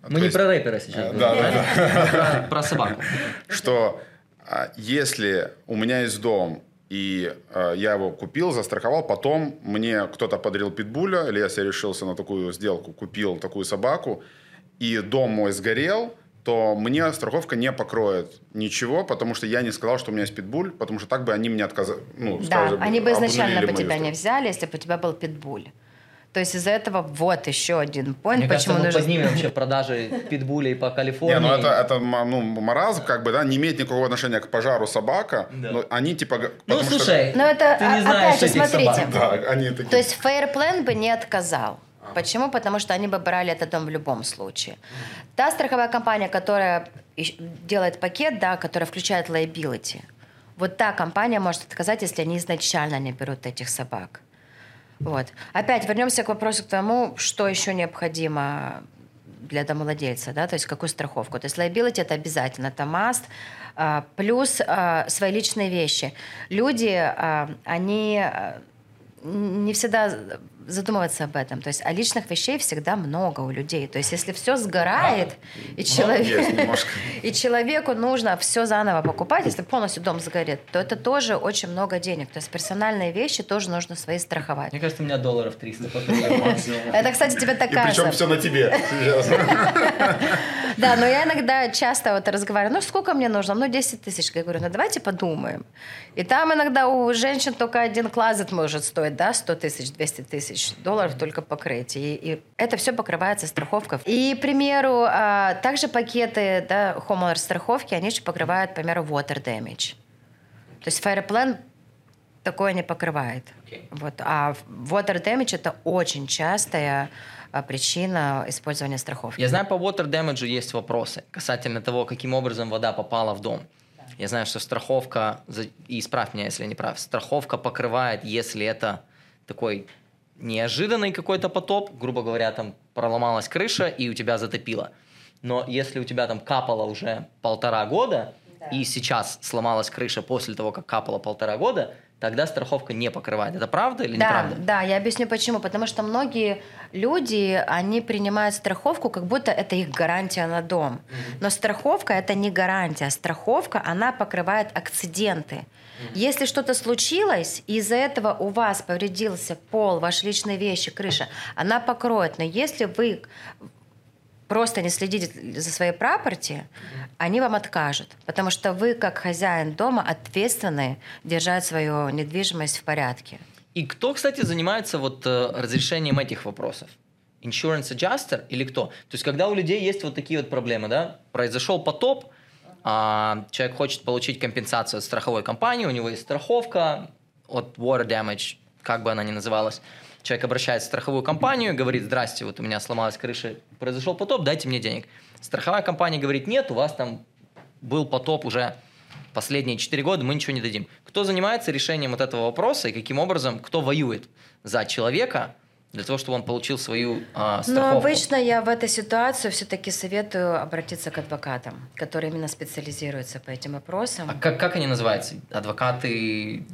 A: мы То не есть... про рэпера сейчас. Да, да, да. Про собаку.
B: Что а, если у меня есть дом, и э, я его купил, застраховал, потом мне кто-то подарил питбуля, или я себе решился на такую сделку, купил такую собаку, и дом мой сгорел, то мне страховка не покроет ничего, потому что я не сказал, что у меня есть питбуль, потому что так бы они мне отказали. Ну,
C: да, скажем, они бы изначально бы тебя не взяли, если бы у тебя был питбуль. То есть из-за этого вот еще один
A: Мне почему кажется, мы нужно... поднимем вообще продажи питбулей по Калифорнии. Не,
B: ну это, это ну, маразм, как бы, да, не имеет никакого отношения к пожару собака, да. но они типа...
A: Ну, слушай,
C: что... но это,
A: ты не знаешь
C: опять же, смотрите.
B: Собак. Да, они такие...
C: То есть Fair Plan бы не отказал. Почему? Потому что они бы брали этот дом в любом случае. Та страховая компания, которая делает пакет, да, которая включает liability, вот та компания может отказать, если они изначально не берут этих собак. Вот. Опять вернемся к вопросу к тому, что еще необходимо для домовладельца, да, то есть какую страховку. То есть liability это обязательно, это must, а, плюс а, свои личные вещи. Люди, а, они не всегда задумываться об этом. То есть о личных вещей всегда много у людей. То есть если все сгорает, и, человек, и человеку нужно все заново покупать, если полностью дом сгорит, то это тоже очень много денег. То есть персональные вещи тоже нужно свои страховать.
A: Мне кажется, у меня долларов 300
C: Это, кстати, тебе так кажется.
B: причем все на тебе
C: Да, но я иногда часто вот разговариваю, ну сколько мне нужно? Ну 10 тысяч. Я говорю, ну давайте подумаем. И там иногда у женщин только один клазет может стоить, да, 100 тысяч, 200 тысяч тысяч долларов только покрытие. И, и это все покрывается страховкой. И, к примеру, а, также пакеты да, homeowner страховки, они еще покрывают, к примеру, water damage. То есть Fire Plan такое не покрывает. Okay. Вот. А water damage это очень частая а, причина использования страховки.
A: Я знаю, по water damage есть вопросы касательно того, каким образом вода попала в дом. Я знаю, что страховка, и исправь меня, если я не прав, страховка покрывает, если это такой неожиданный какой-то потоп, грубо говоря, там проломалась крыша и у тебя затопило. Но если у тебя там капало уже полтора года, да. и сейчас сломалась крыша после того, как капало полтора года, тогда страховка не покрывает. Это правда или
C: да,
A: неправда?
C: Да, я объясню почему. Потому что многие люди, они принимают страховку, как будто это их гарантия на дом. Но страховка это не гарантия. Страховка, она покрывает акциденты. Если что-то случилось, и из-за этого у вас повредился пол, ваши личные вещи, крыша, она покроет. Но если вы просто не следите за своей прапорти, они вам откажут. Потому что вы, как хозяин дома, ответственны держать свою недвижимость в порядке.
A: И кто, кстати, занимается вот э, разрешением этих вопросов? Insurance adjuster или кто? То есть, когда у людей есть вот такие вот проблемы, да, произошел потоп, а, человек хочет получить компенсацию от страховой компании, у него есть страховка от water damage, как бы она ни называлась. Человек обращается в страховую компанию, говорит, здрасте, вот у меня сломалась крыша, произошел потоп, дайте мне денег. Страховая компания говорит, нет, у вас там был потоп уже последние 4 года, мы ничего не дадим. Кто занимается решением вот этого вопроса и каким образом, кто воюет за человека, для того, чтобы он получил свою а, страховку?
C: Но обычно я в этой ситуации все-таки советую обратиться к адвокатам, которые именно специализируются по этим вопросам.
A: А как, как они называются? Адвокаты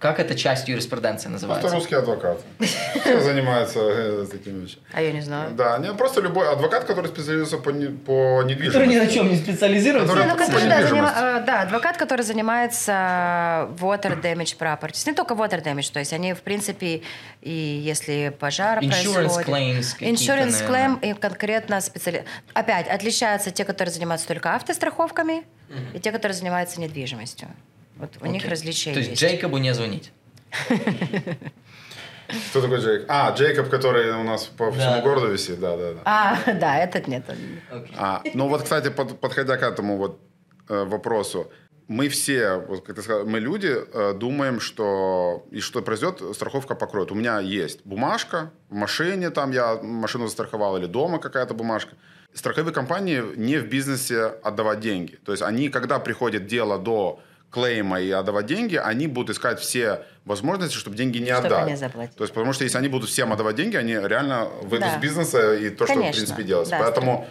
A: как эта часть юриспруденции называется?
B: Это русский адвокат. Все занимается э, такими вещами.
C: А я не знаю.
B: Да, не, просто любой адвокат, который специализируется по, не, по недвижимости.
A: Который ни на чем не специализируется.
C: Который, ну, который, да, заним, э, да, адвокат, который занимается water damage properties. Не только water damage, то есть они, в принципе, и если пожар
A: Insurance происходит...
C: Claims Insurance claim и конкретно специали... Опять, отличаются те, которые занимаются только автостраховками, mm-hmm. и те, которые занимаются недвижимостью. Вот у okay. них различия
A: То есть, есть Джейкобу не звонить?
B: Кто такой Джейк? А, Джейкоб, который у нас по всему да. городу висит, да, да, да.
C: А, да, этот нет.
B: Okay. А, ну вот, кстати, под, подходя к этому вот э, вопросу, мы все, вот как ты сказал, мы люди э, думаем, что и что произойдет, страховка покроет. У меня есть бумажка в машине, там я машину застраховал, или дома какая-то бумажка. страховые компании не в бизнесе отдавать деньги. То есть они, когда приходит дело до клейма и отдавать деньги, они будут искать все возможности, чтобы деньги не чтобы отдать. Не заплатить. То есть, потому что если они будут всем отдавать деньги, они реально выйдут да. из бизнеса и то, Конечно. что в принципе делается. Да, Поэтому, строго.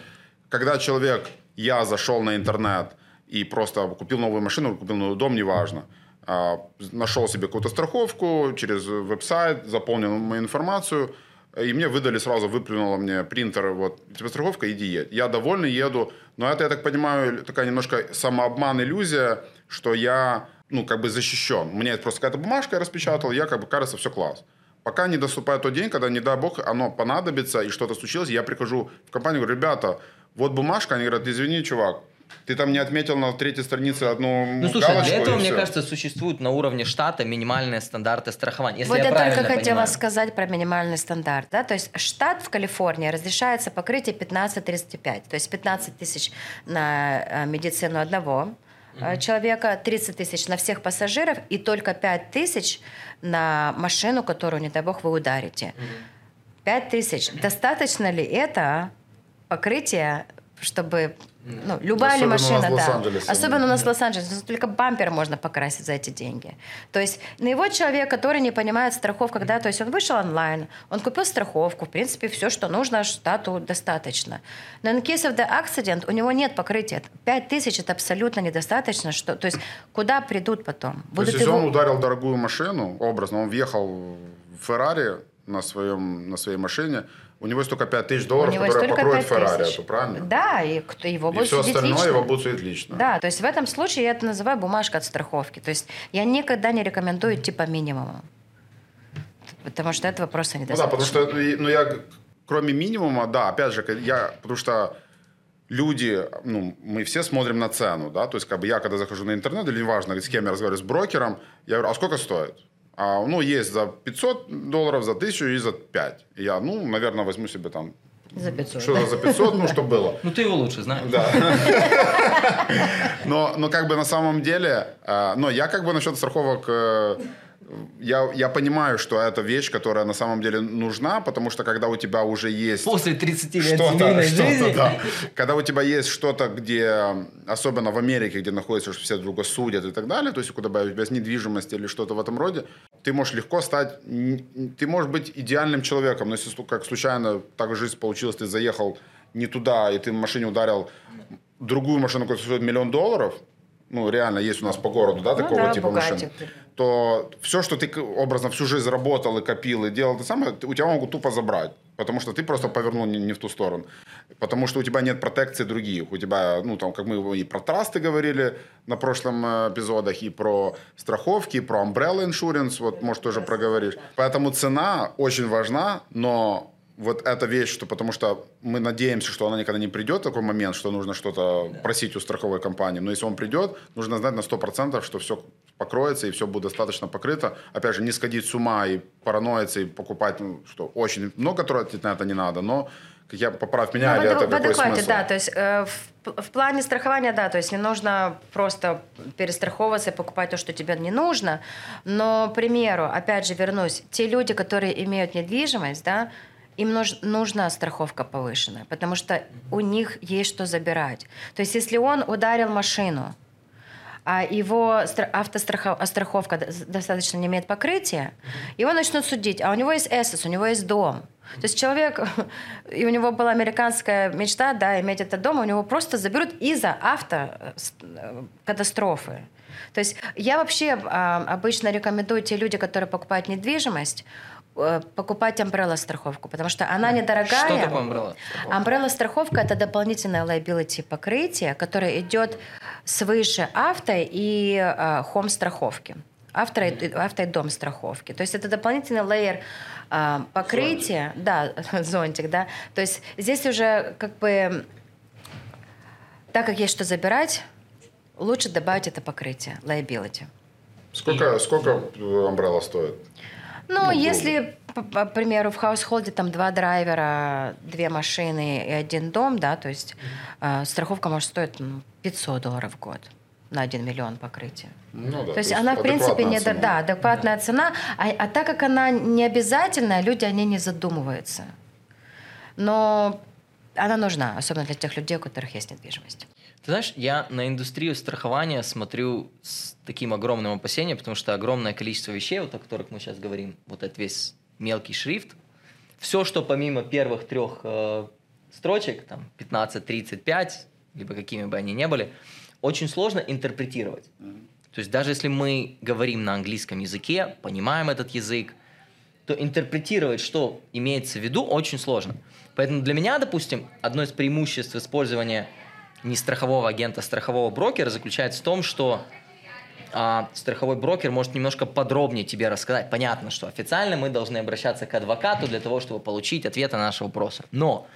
B: когда человек, я зашел на интернет и просто купил новую машину, купил новый дом, неважно, а, нашел себе какую-то страховку через веб-сайт, заполнил мою информацию, и мне выдали сразу, выплюнуло мне принтер, вот, тебе страховка, иди едь. Я довольный, еду. Но это, я так понимаю, такая немножко самообман, иллюзия, что я, ну, как бы защищен. У меня есть просто какая-то бумажка, я распечатал, я, как бы, кажется, все класс. Пока не доступает тот день, когда, не дай бог, оно понадобится и что-то случилось, я прихожу в компанию, говорю, ребята, вот бумажка, они говорят, извини, чувак, ты там не отметил на третьей странице одну
A: Ну, слушай, для этого, мне кажется, существуют на уровне штата минимальные стандарты страхования. Если
C: вот
A: я,
C: я
A: только
C: хотела понимаю. сказать про минимальный стандарт. Да? То есть штат в Калифорнии разрешается покрытие 15-35. То есть 15 тысяч на э, медицину одного mm-hmm. человека, 30 тысяч на всех пассажиров и только 5 тысяч на машину, которую, не дай бог, вы ударите. Mm-hmm. 5 тысяч. Достаточно ли это покрытие, чтобы ну, любая Особенно ли машина, да. Особенно у нас в Лос-Анджелесе. Только бампер можно покрасить за эти деньги. То есть на его человек, который не понимает страховку, когда, то есть он вышел онлайн, он купил страховку, в принципе, все, что нужно, штату достаточно. Но in case of the accident у него нет покрытия. 5 тысяч это абсолютно недостаточно. Что, то есть куда придут потом?
B: Будут то есть, его... если он ударил дорогую машину, образно, он въехал в Феррари на, своем, на своей машине, у него есть только 5 тысяч долларов, которые покроют Феррари, это правильно?
C: Да, и кто его будет
B: И все остальное лично. его будет судить лично.
C: Да, то есть в этом случае я это называю бумажка от страховки. То есть я никогда не рекомендую идти по минимуму. Потому что этого просто недостаточно.
B: Ну да, потому что ну, я, кроме минимума, да, опять же, я, потому что люди, ну, мы все смотрим на цену, да, то есть как бы я, когда захожу на интернет, или неважно, с кем я разговариваю, с брокером, я говорю, а сколько стоит? А, ну, есть за 500 долларов, за 1000 и за 5. И я, ну, наверное, возьму себе там
C: за 500.
B: Что за 500, ну, что было.
A: Ну, ты его лучше знаешь.
B: Да. Но, но как бы на самом деле, а, но я как бы насчет страховок э, я, я понимаю, что это вещь, которая на самом деле нужна, потому что когда у тебя уже есть...
A: После 30 лет семейной жизни.
B: Да. Когда у тебя есть что-то, где, особенно в Америке, где находится, что все друга судят и так далее, то есть куда у тебя есть недвижимость или что-то в этом роде, ты можешь легко стать... Ты можешь быть идеальным человеком, но если как случайно так жизнь получилась, ты заехал не туда, и ты в машине ударил другую машину, которая стоит миллион долларов, ну, реально есть у нас по городу, да, ну, такого да, типа машин, то все, что ты образно всю жизнь работал и копил и делал, это самое, у тебя могут тупо забрать. Потому что ты просто повернул не, не в ту сторону. Потому что у тебя нет протекции других. У тебя, ну, там, как мы и про трасты говорили на прошлом э, эпизодах, и про страховки, и про umbrella insurance, вот, может, тоже проговоришь. Поэтому цена очень важна, но вот эта вещь, что потому что мы надеемся, что она никогда не придет, такой момент, что нужно что-то да. просить у страховой компании. Но если он придет, нужно знать на 100%, что все покроется и все будет достаточно покрыто. Опять же, не сходить с ума и параноиться и покупать, ну, что очень много тратить на это не надо, но как я поправь меня, ну, или это в какой смысл?
C: да, то есть э, в, в плане страхования, да, то есть не нужно просто перестраховываться и покупать то, что тебе не нужно, но, к примеру, опять же вернусь, те люди, которые имеют недвижимость, да, им нуж, нужна страховка повышенная, потому что у них есть что забирать. То есть если он ударил машину, а его автостраховка достаточно не имеет покрытия, его начнут судить, а у него есть эссес, у него есть дом. То есть человек, и у него была американская мечта, да, иметь этот дом, у него просто заберут из-за автокатастрофы. То есть я вообще а, обычно рекомендую те люди, которые покупают недвижимость, Э, покупать umbrella страховку, потому что она недорогая.
A: Что такое umbrella?
C: Umbrella страховка это дополнительное liability покрытие, которое идет свыше авто и э, home страховки. Авто, авто и дом страховки. То есть это дополнительный layer э, покрытия, зонтик. да, зонтик, да. То есть здесь уже как бы, так как есть что забирать, лучше добавить это покрытие, liability.
B: Сколько, и... сколько umbrella стоит?
C: Ну, ну если, по, по примеру, в household е там два драйвера, две машины и один дом, да, то есть э, страховка может стоить ну, 500 долларов в год на 1 миллион покрытия.
B: Ну, да,
C: то, есть она, в принципе, не
B: цена.
C: да, адекватная да. цена. А, а так как она не обязательная, люди о ней не задумываются. Но она нужна, особенно для тех людей, у которых есть недвижимость.
A: Ты знаешь, я на индустрию страхования смотрю с таким огромным опасением, потому что огромное количество вещей, вот о которых мы сейчас говорим, вот этот весь мелкий шрифт, все, что помимо первых трех э, строчек, там 15, 35, либо какими бы они ни были, очень сложно интерпретировать. Mm-hmm. То есть даже если мы говорим на английском языке, понимаем этот язык, то интерпретировать, что имеется в виду, очень сложно. Поэтому для меня, допустим, одно из преимуществ использования не страхового агента, а страхового брокера заключается в том, что а, страховой брокер может немножко подробнее тебе рассказать. Понятно, что официально мы должны обращаться к адвокату для того, чтобы получить ответ на наши вопросы. Но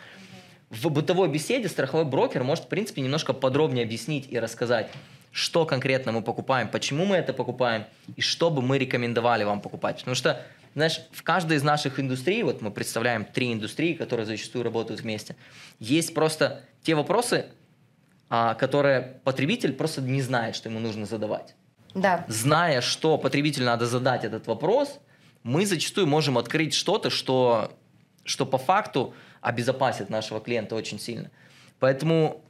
A: в бытовой беседе страховой брокер может, в принципе, немножко подробнее объяснить и рассказать, что конкретно мы покупаем, почему мы это покупаем и что бы мы рекомендовали вам покупать. Потому что, знаешь, в каждой из наших индустрий, вот мы представляем три индустрии, которые зачастую работают вместе, есть просто те вопросы, а, которые потребитель просто не знает, что ему нужно задавать.
C: Да.
A: Зная, что потребителю надо задать этот вопрос, мы зачастую можем открыть что-то, что, что по факту обезопасит нашего клиента очень сильно. Поэтому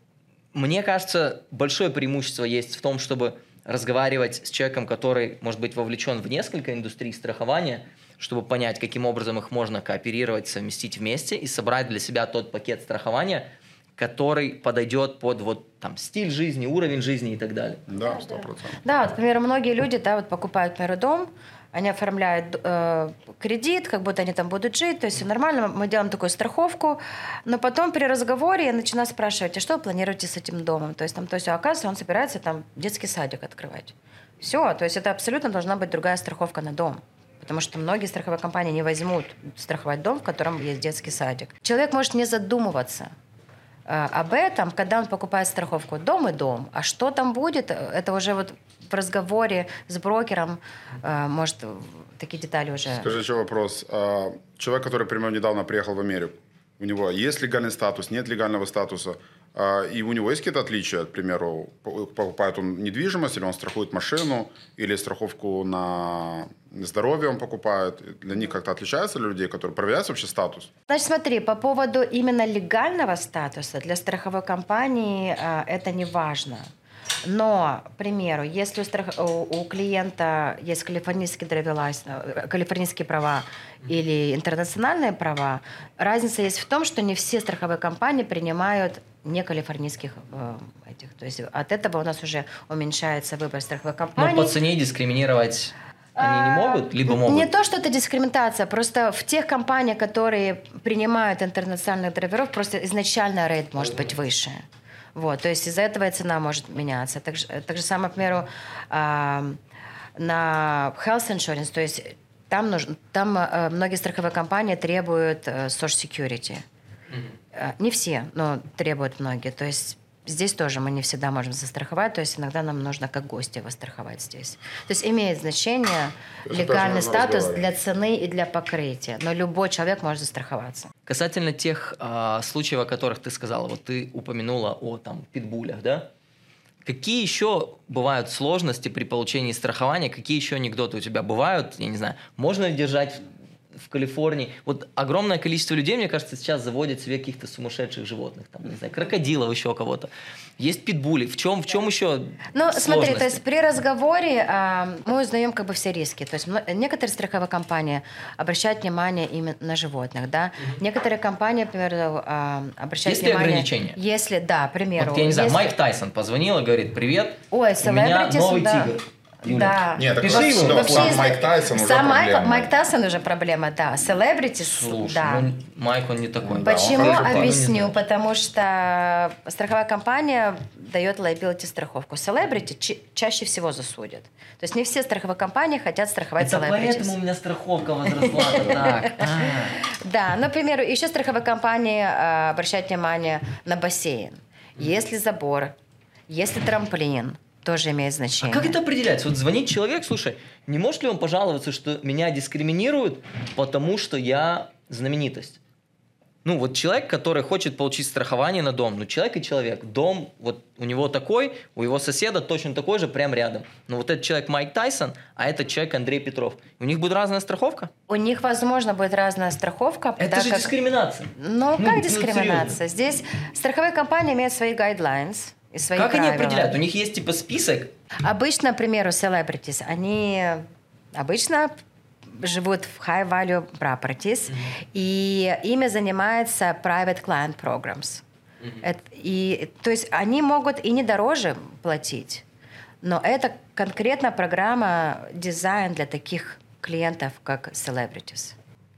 A: мне кажется, большое преимущество есть в том, чтобы разговаривать с человеком, который может быть вовлечен в несколько индустрий страхования, чтобы понять, каким образом их можно кооперировать, совместить вместе и собрать для себя тот пакет страхования, который подойдет под вот там стиль жизни, уровень жизни и так далее.
B: Да, сто процентов.
C: Да, вот, например, многие люди, да, вот покупают, например, дом, они оформляют э, кредит, как будто они там будут жить, то есть все нормально, мы делаем такую страховку, но потом при разговоре я начинаю спрашивать, а что вы планируете с этим домом? То есть там, то есть, оказывается, он собирается там детский садик открывать. Все, то есть это абсолютно должна быть другая страховка на дом. Потому что многие страховые компании не возьмут страховать дом, в котором есть детский садик. Человек может не задумываться об этом, когда он покупает страховку дом и дом. А что там будет, это уже вот в разговоре с брокером, э, может, такие детали уже...
B: Скажи еще вопрос. А, человек, который, например, недавно приехал в Америку, у него есть легальный статус, нет легального статуса, и у него есть какие-то отличия, к примеру, покупает он недвижимость, или он страхует машину, или страховку на здоровье он покупает. Для них как-то отличается для людей, которые проверяют вообще статус?
C: Значит, смотри, по поводу именно легального статуса для страховой компании а, это не важно. Но, к примеру, если у, страх... у клиента есть калифорнийский драйвелайс, э, калифорнийские права или интернациональные права, разница есть в том, что не все страховые компании принимают не калифорнийских э, этих. То есть от этого у нас уже уменьшается выбор страховой компании.
A: Но по цене дискриминировать они не а, могут, либо могут?
C: Не то, что это дискриминация, просто в тех компаниях, которые принимают интернациональных драйверов, просто изначально рейд может быть выше. Вот, то есть из-за этого и цена может меняться. Так, так же самое, к примеру, э, на health insurance, то есть там, нужно, там э, многие страховые компании требуют э, social security. Mm-hmm. Не все, но требуют многие. То есть Здесь тоже мы не всегда можем застраховать, то есть иногда нам нужно как гости востраховать здесь. То есть имеет значение легальный статус для цены и для покрытия, но любой человек может застраховаться.
A: Касательно тех а, случаев, о которых ты сказала, вот ты упомянула о там питбулях, да? Какие еще бывают сложности при получении страхования? Какие еще анекдоты у тебя бывают? Я не знаю. Можно ли держать в Калифорнии. Вот огромное количество людей, мне кажется, сейчас заводят себе каких-то сумасшедших животных, там, не знаю, крокодилов еще кого-то. Есть питбули. В чем, в чем еще
C: Ну, смотри, то есть при разговоре э, мы узнаем как бы все риски. То есть некоторые страховые компании обращают внимание именно на животных, да. Mm-hmm. Некоторые компании, например, э, обращают
A: есть
C: внимание...
A: ограничения?
C: Если, да, к примеру.
A: Вот, я не знаю,
C: если...
A: Майк Тайсон позвонил и говорит, привет,
C: Ой,
A: у меня новый
C: да.
A: тигр.
C: Юля. Да.
B: Нет, так Пиши ему.
C: Вообще,
B: сам Майк Тайсон уже
C: сам
B: проблема.
C: Майк, Майк Тайсон уже проблема, да. Селебрити,
A: Слушай,
C: да.
A: ну, Майк, он не такой.
C: Почему?
A: Да,
C: Объясню. Потому что страховая компания дает liability страховку. Селебрити чаще всего засудят. То есть не все страховые компании хотят страховать
A: Это поэтому у меня страховка возросла.
C: Да, например, еще страховые компании а, обращают внимание на бассейн. Если забор, если трамплин, тоже имеет значение.
A: А как это определяется? Вот звонит человек, слушай, не может ли он пожаловаться, что меня дискриминируют, потому что я знаменитость? ну, вот человек, который хочет получить страхование на дом, ну, человек и человек, дом, вот у него такой, у его соседа точно такой же, прям рядом. Ну, вот этот человек Майк Тайсон, а этот человек Андрей Петров. У них будет разная страховка?
C: У них, возможно, будет разная страховка.
A: Это же
C: как...
A: дискриминация.
C: Ну, ну как ну, дискриминация? Ну, Здесь страховые компании имеют свои guidelines и свои
A: Как
C: правила.
A: они определяют? У них есть, типа, список?
C: Обычно, к примеру, celebrities, они обычно живут в high value properties, mm-hmm. и ими занимается private client programs. Mm-hmm. Это, и, то есть они могут и не дороже платить, но это конкретно программа дизайн для таких клиентов, как celebrities.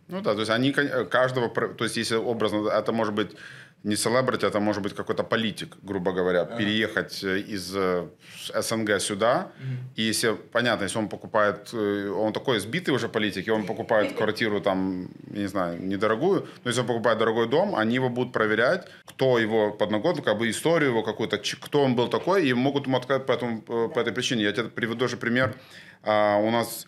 B: Ну да, то есть они каждого, то есть если образно, это может быть не селебрити, это может быть какой-то политик, грубо говоря, а. переехать э, из э, СНГ сюда. mm И если, понятно, если он покупает, э, он такой сбитый уже политик, и он покупает квартиру там, не знаю, недорогую, но если он покупает дорогой дом, они его будут проверять, кто его подноготный, как бы историю его какую-то, кто он был такой, и могут ему отказать по, этому, по этой причине. Я тебе приведу же пример. А, у нас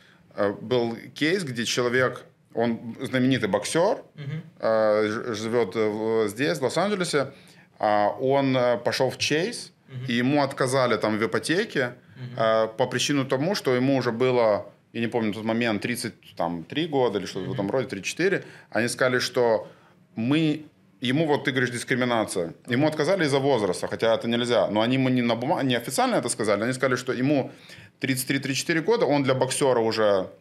B: был кейс, где человек он знаменитый боксер, угу. живет здесь, в Лос-Анджелесе. А он э, пошел в Чейз, угу. и ему отказали там в ипотеке угу. по причине тому, что ему уже было, я не помню, тот момент 33 года или что-то угу. в этом роде, 34. Они сказали, что мы ему вот ты говоришь дискриминация. Ему отказали из-за возраста, хотя это нельзя. Но они ему не на бумаге, не официально это сказали. Они сказали, что ему 33-34 года, он для боксера уже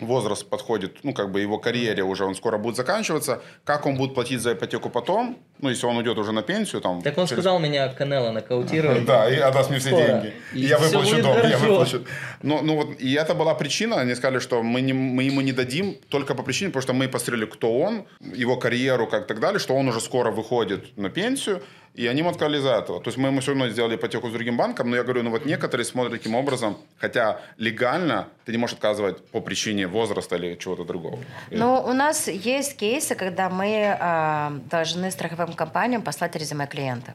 B: возраст подходит, ну, как бы его карьере уже, он скоро будет заканчиваться, как он будет платить за ипотеку потом, ну, если он уйдет уже на пенсию, там...
A: Так он через... сказал, меня Канела нокаутирует.
B: Да, и отдаст мне все деньги. И я выплачу дом, я выплачу. Но, ну, вот, и это была причина, они сказали, что мы, не, мы ему не дадим только по причине, потому что мы посмотрели, кто он, его карьеру, как так далее, что он уже скоро выходит на пенсию, и они ему отказали из-за этого. То есть мы ему все равно сделали ипотеку с другим банком, но я говорю, ну вот некоторые смотрят таким образом, хотя легально ты не можешь отказывать по причине возраста или чего-то другого.
C: Ну, у нас есть кейсы, когда мы э, должны страховым компаниям послать резюме клиента.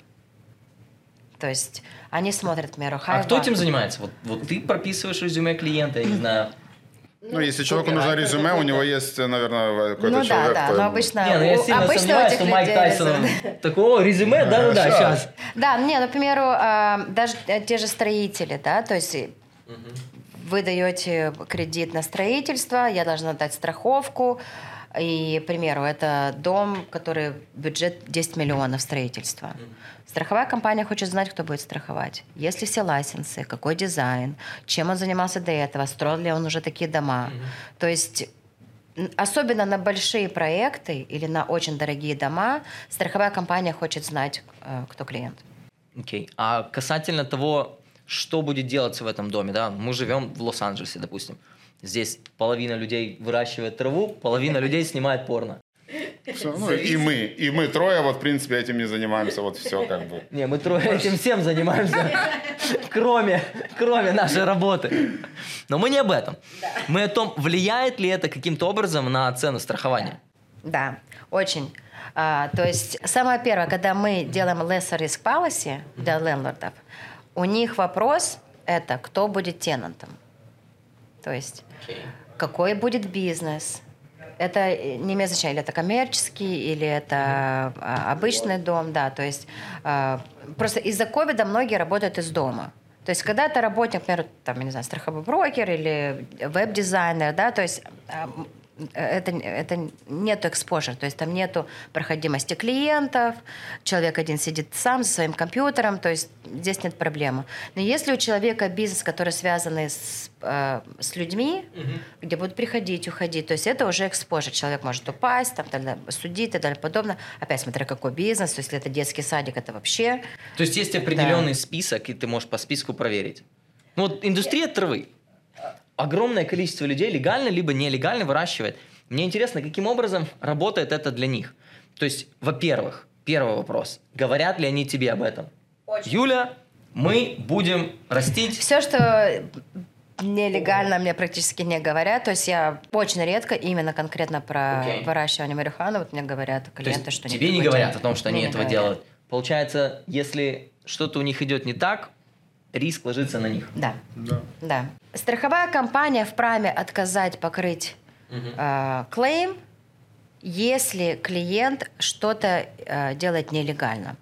C: То есть они смотрят, к примеру,
A: А кто этим занимается? Вот, вот ты прописываешь резюме клиента, я не знаю,
B: ну, если человеку нужно резюме, у него есть, наверное, какой-то
C: ну,
B: человек.
C: да, да, но обычно...
A: Не, ну я сильно обычно сомневаюсь, что Майк Тайсон такого резюме, да-да-да, сейчас.
C: Да, не, например, а, даже те же строители, да, то есть вы даете кредит на строительство, я должна дать страховку, и, к примеру, это дом, который бюджет 10 миллионов строительства. Страховая компания хочет знать, кто будет страховать. Есть ли все лайсенсы, какой дизайн, чем он занимался до этого, строил ли он уже такие дома. Mm-hmm. То есть особенно на большие проекты или на очень дорогие дома страховая компания хочет знать, э, кто клиент.
A: Окей. Okay. А касательно того, что будет делаться в этом доме, да, мы живем в Лос-Анджелесе, допустим. Здесь половина людей выращивает траву, половина людей снимает порно.
B: Все, ну, и мы, и мы трое, вот, в принципе, этим не занимаемся, вот все как бы.
A: Не, мы трое этим всем занимаемся, кроме, кроме нашей работы. Но мы не об этом. Мы о том, влияет ли это каким-то образом на цену страхования.
C: Да, очень. А, то есть, самое первое, когда мы делаем lesser risk policy для лендлордов, у них вопрос это, кто будет тенантом. То есть, okay. какой будет бизнес, это э, не имеет значения, или это коммерческий, или это mm-hmm. обычный дом, да, то есть а, просто из-за ковида многие работают из дома. То есть, когда это работник, например, там, я не знаю, страховой брокер или веб-дизайнер, да, то есть а, это, это нету экспожер, то есть там нету проходимости клиентов, человек один сидит сам за своим компьютером, то есть здесь нет проблемы. Но если у человека бизнес, который связан с, э, с людьми, угу. где будут приходить, уходить, то есть это уже экспожер, человек может упасть, там, далее, судить и далее подобное. Опять смотря какой бизнес, то есть если это детский садик, это вообще...
A: То есть есть определенный да. список, и ты можешь по списку проверить. Ну вот индустрия травы огромное количество людей легально либо нелегально выращивает. Мне интересно, каким образом работает это для них. То есть, во-первых, первый вопрос. Говорят ли они тебе об этом? Очень. Юля, мы будем растить...
C: Все, что нелегально мне практически не говорят. То есть я очень редко именно конкретно про okay. выращивание марихуаны вот мне говорят клиенты, что
A: тебе не говорят о том, что они этого говорят. делают. Получается, если что-то у них идет не так, риск ложится на них.
C: Да. Да. да. Страховая компания вправе отказать покрыть угу. э, клейм, если клиент что-то э, делает нелегально.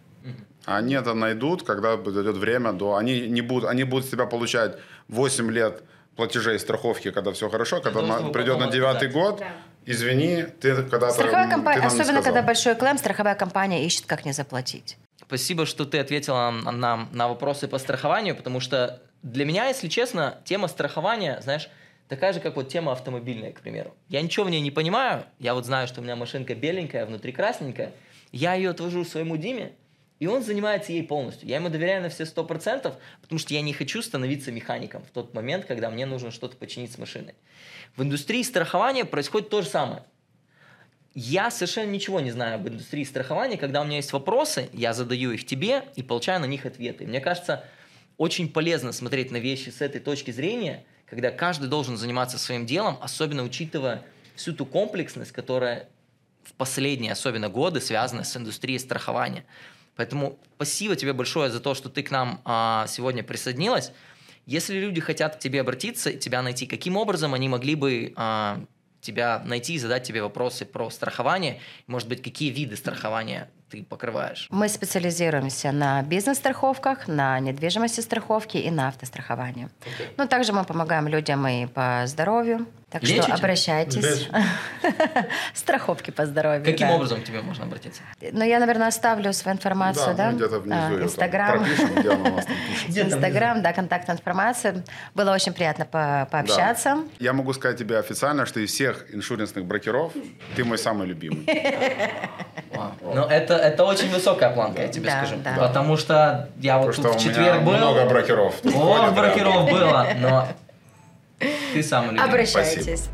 B: Они это найдут, когда дойдет время до... Они, не будут, они будут с тебя получать 8 лет платежей страховки, когда все хорошо, когда на, придет на девятый год, да. извини, ты когда-то...
C: Страховая компания, особенно когда большой клем, страховая компания ищет, как не заплатить.
A: Спасибо, что ты ответила нам на вопросы по страхованию, потому что для меня, если честно, тема страхования, знаешь, такая же, как вот тема автомобильная, к примеру. Я ничего в ней не понимаю, я вот знаю, что у меня машинка беленькая, внутри красненькая, я ее отвожу своему Диме, и он занимается ей полностью. Я ему доверяю на все сто процентов, потому что я не хочу становиться механиком в тот момент, когда мне нужно что-то починить с машиной. В индустрии страхования происходит то же самое. Я совершенно ничего не знаю об индустрии страхования. Когда у меня есть вопросы, я задаю их тебе и получаю на них ответы. Мне кажется, очень полезно смотреть на вещи с этой точки зрения, когда каждый должен заниматься своим делом, особенно учитывая всю ту комплексность, которая в последние, особенно годы, связана с индустрией страхования. Поэтому спасибо тебе большое за то, что ты к нам а, сегодня присоединилась. Если люди хотят к тебе обратиться, тебя найти, каким образом они могли бы а, тебя найти и задать тебе вопросы про страхование? Может быть, какие виды страхования ты покрываешь?
C: Мы специализируемся на бизнес-страховках, на недвижимости страховки и на автостраховании. Okay. Ну, также мы помогаем людям и по здоровью. Так Лечите? что обращайтесь. Страховки по здоровью.
A: Каким да. образом к тебе можно обратиться?
C: Ну, я, наверное, оставлю свою информацию, да?
B: да? где-то внизу.
C: А, Инстаграм. Инстаграм, да, контактная информация. Было очень приятно по пообщаться. Да.
B: Я могу сказать тебе официально, что из всех иншуренсных брокеров ты мой самый любимый.
A: Ну, это, это очень высокая планка, я тебе да, скажу. Да. Потому что я вот Потому тут в четверг был.
B: много брокеров.
A: Много брокеров было, но ты любимый.
C: Обращайтесь.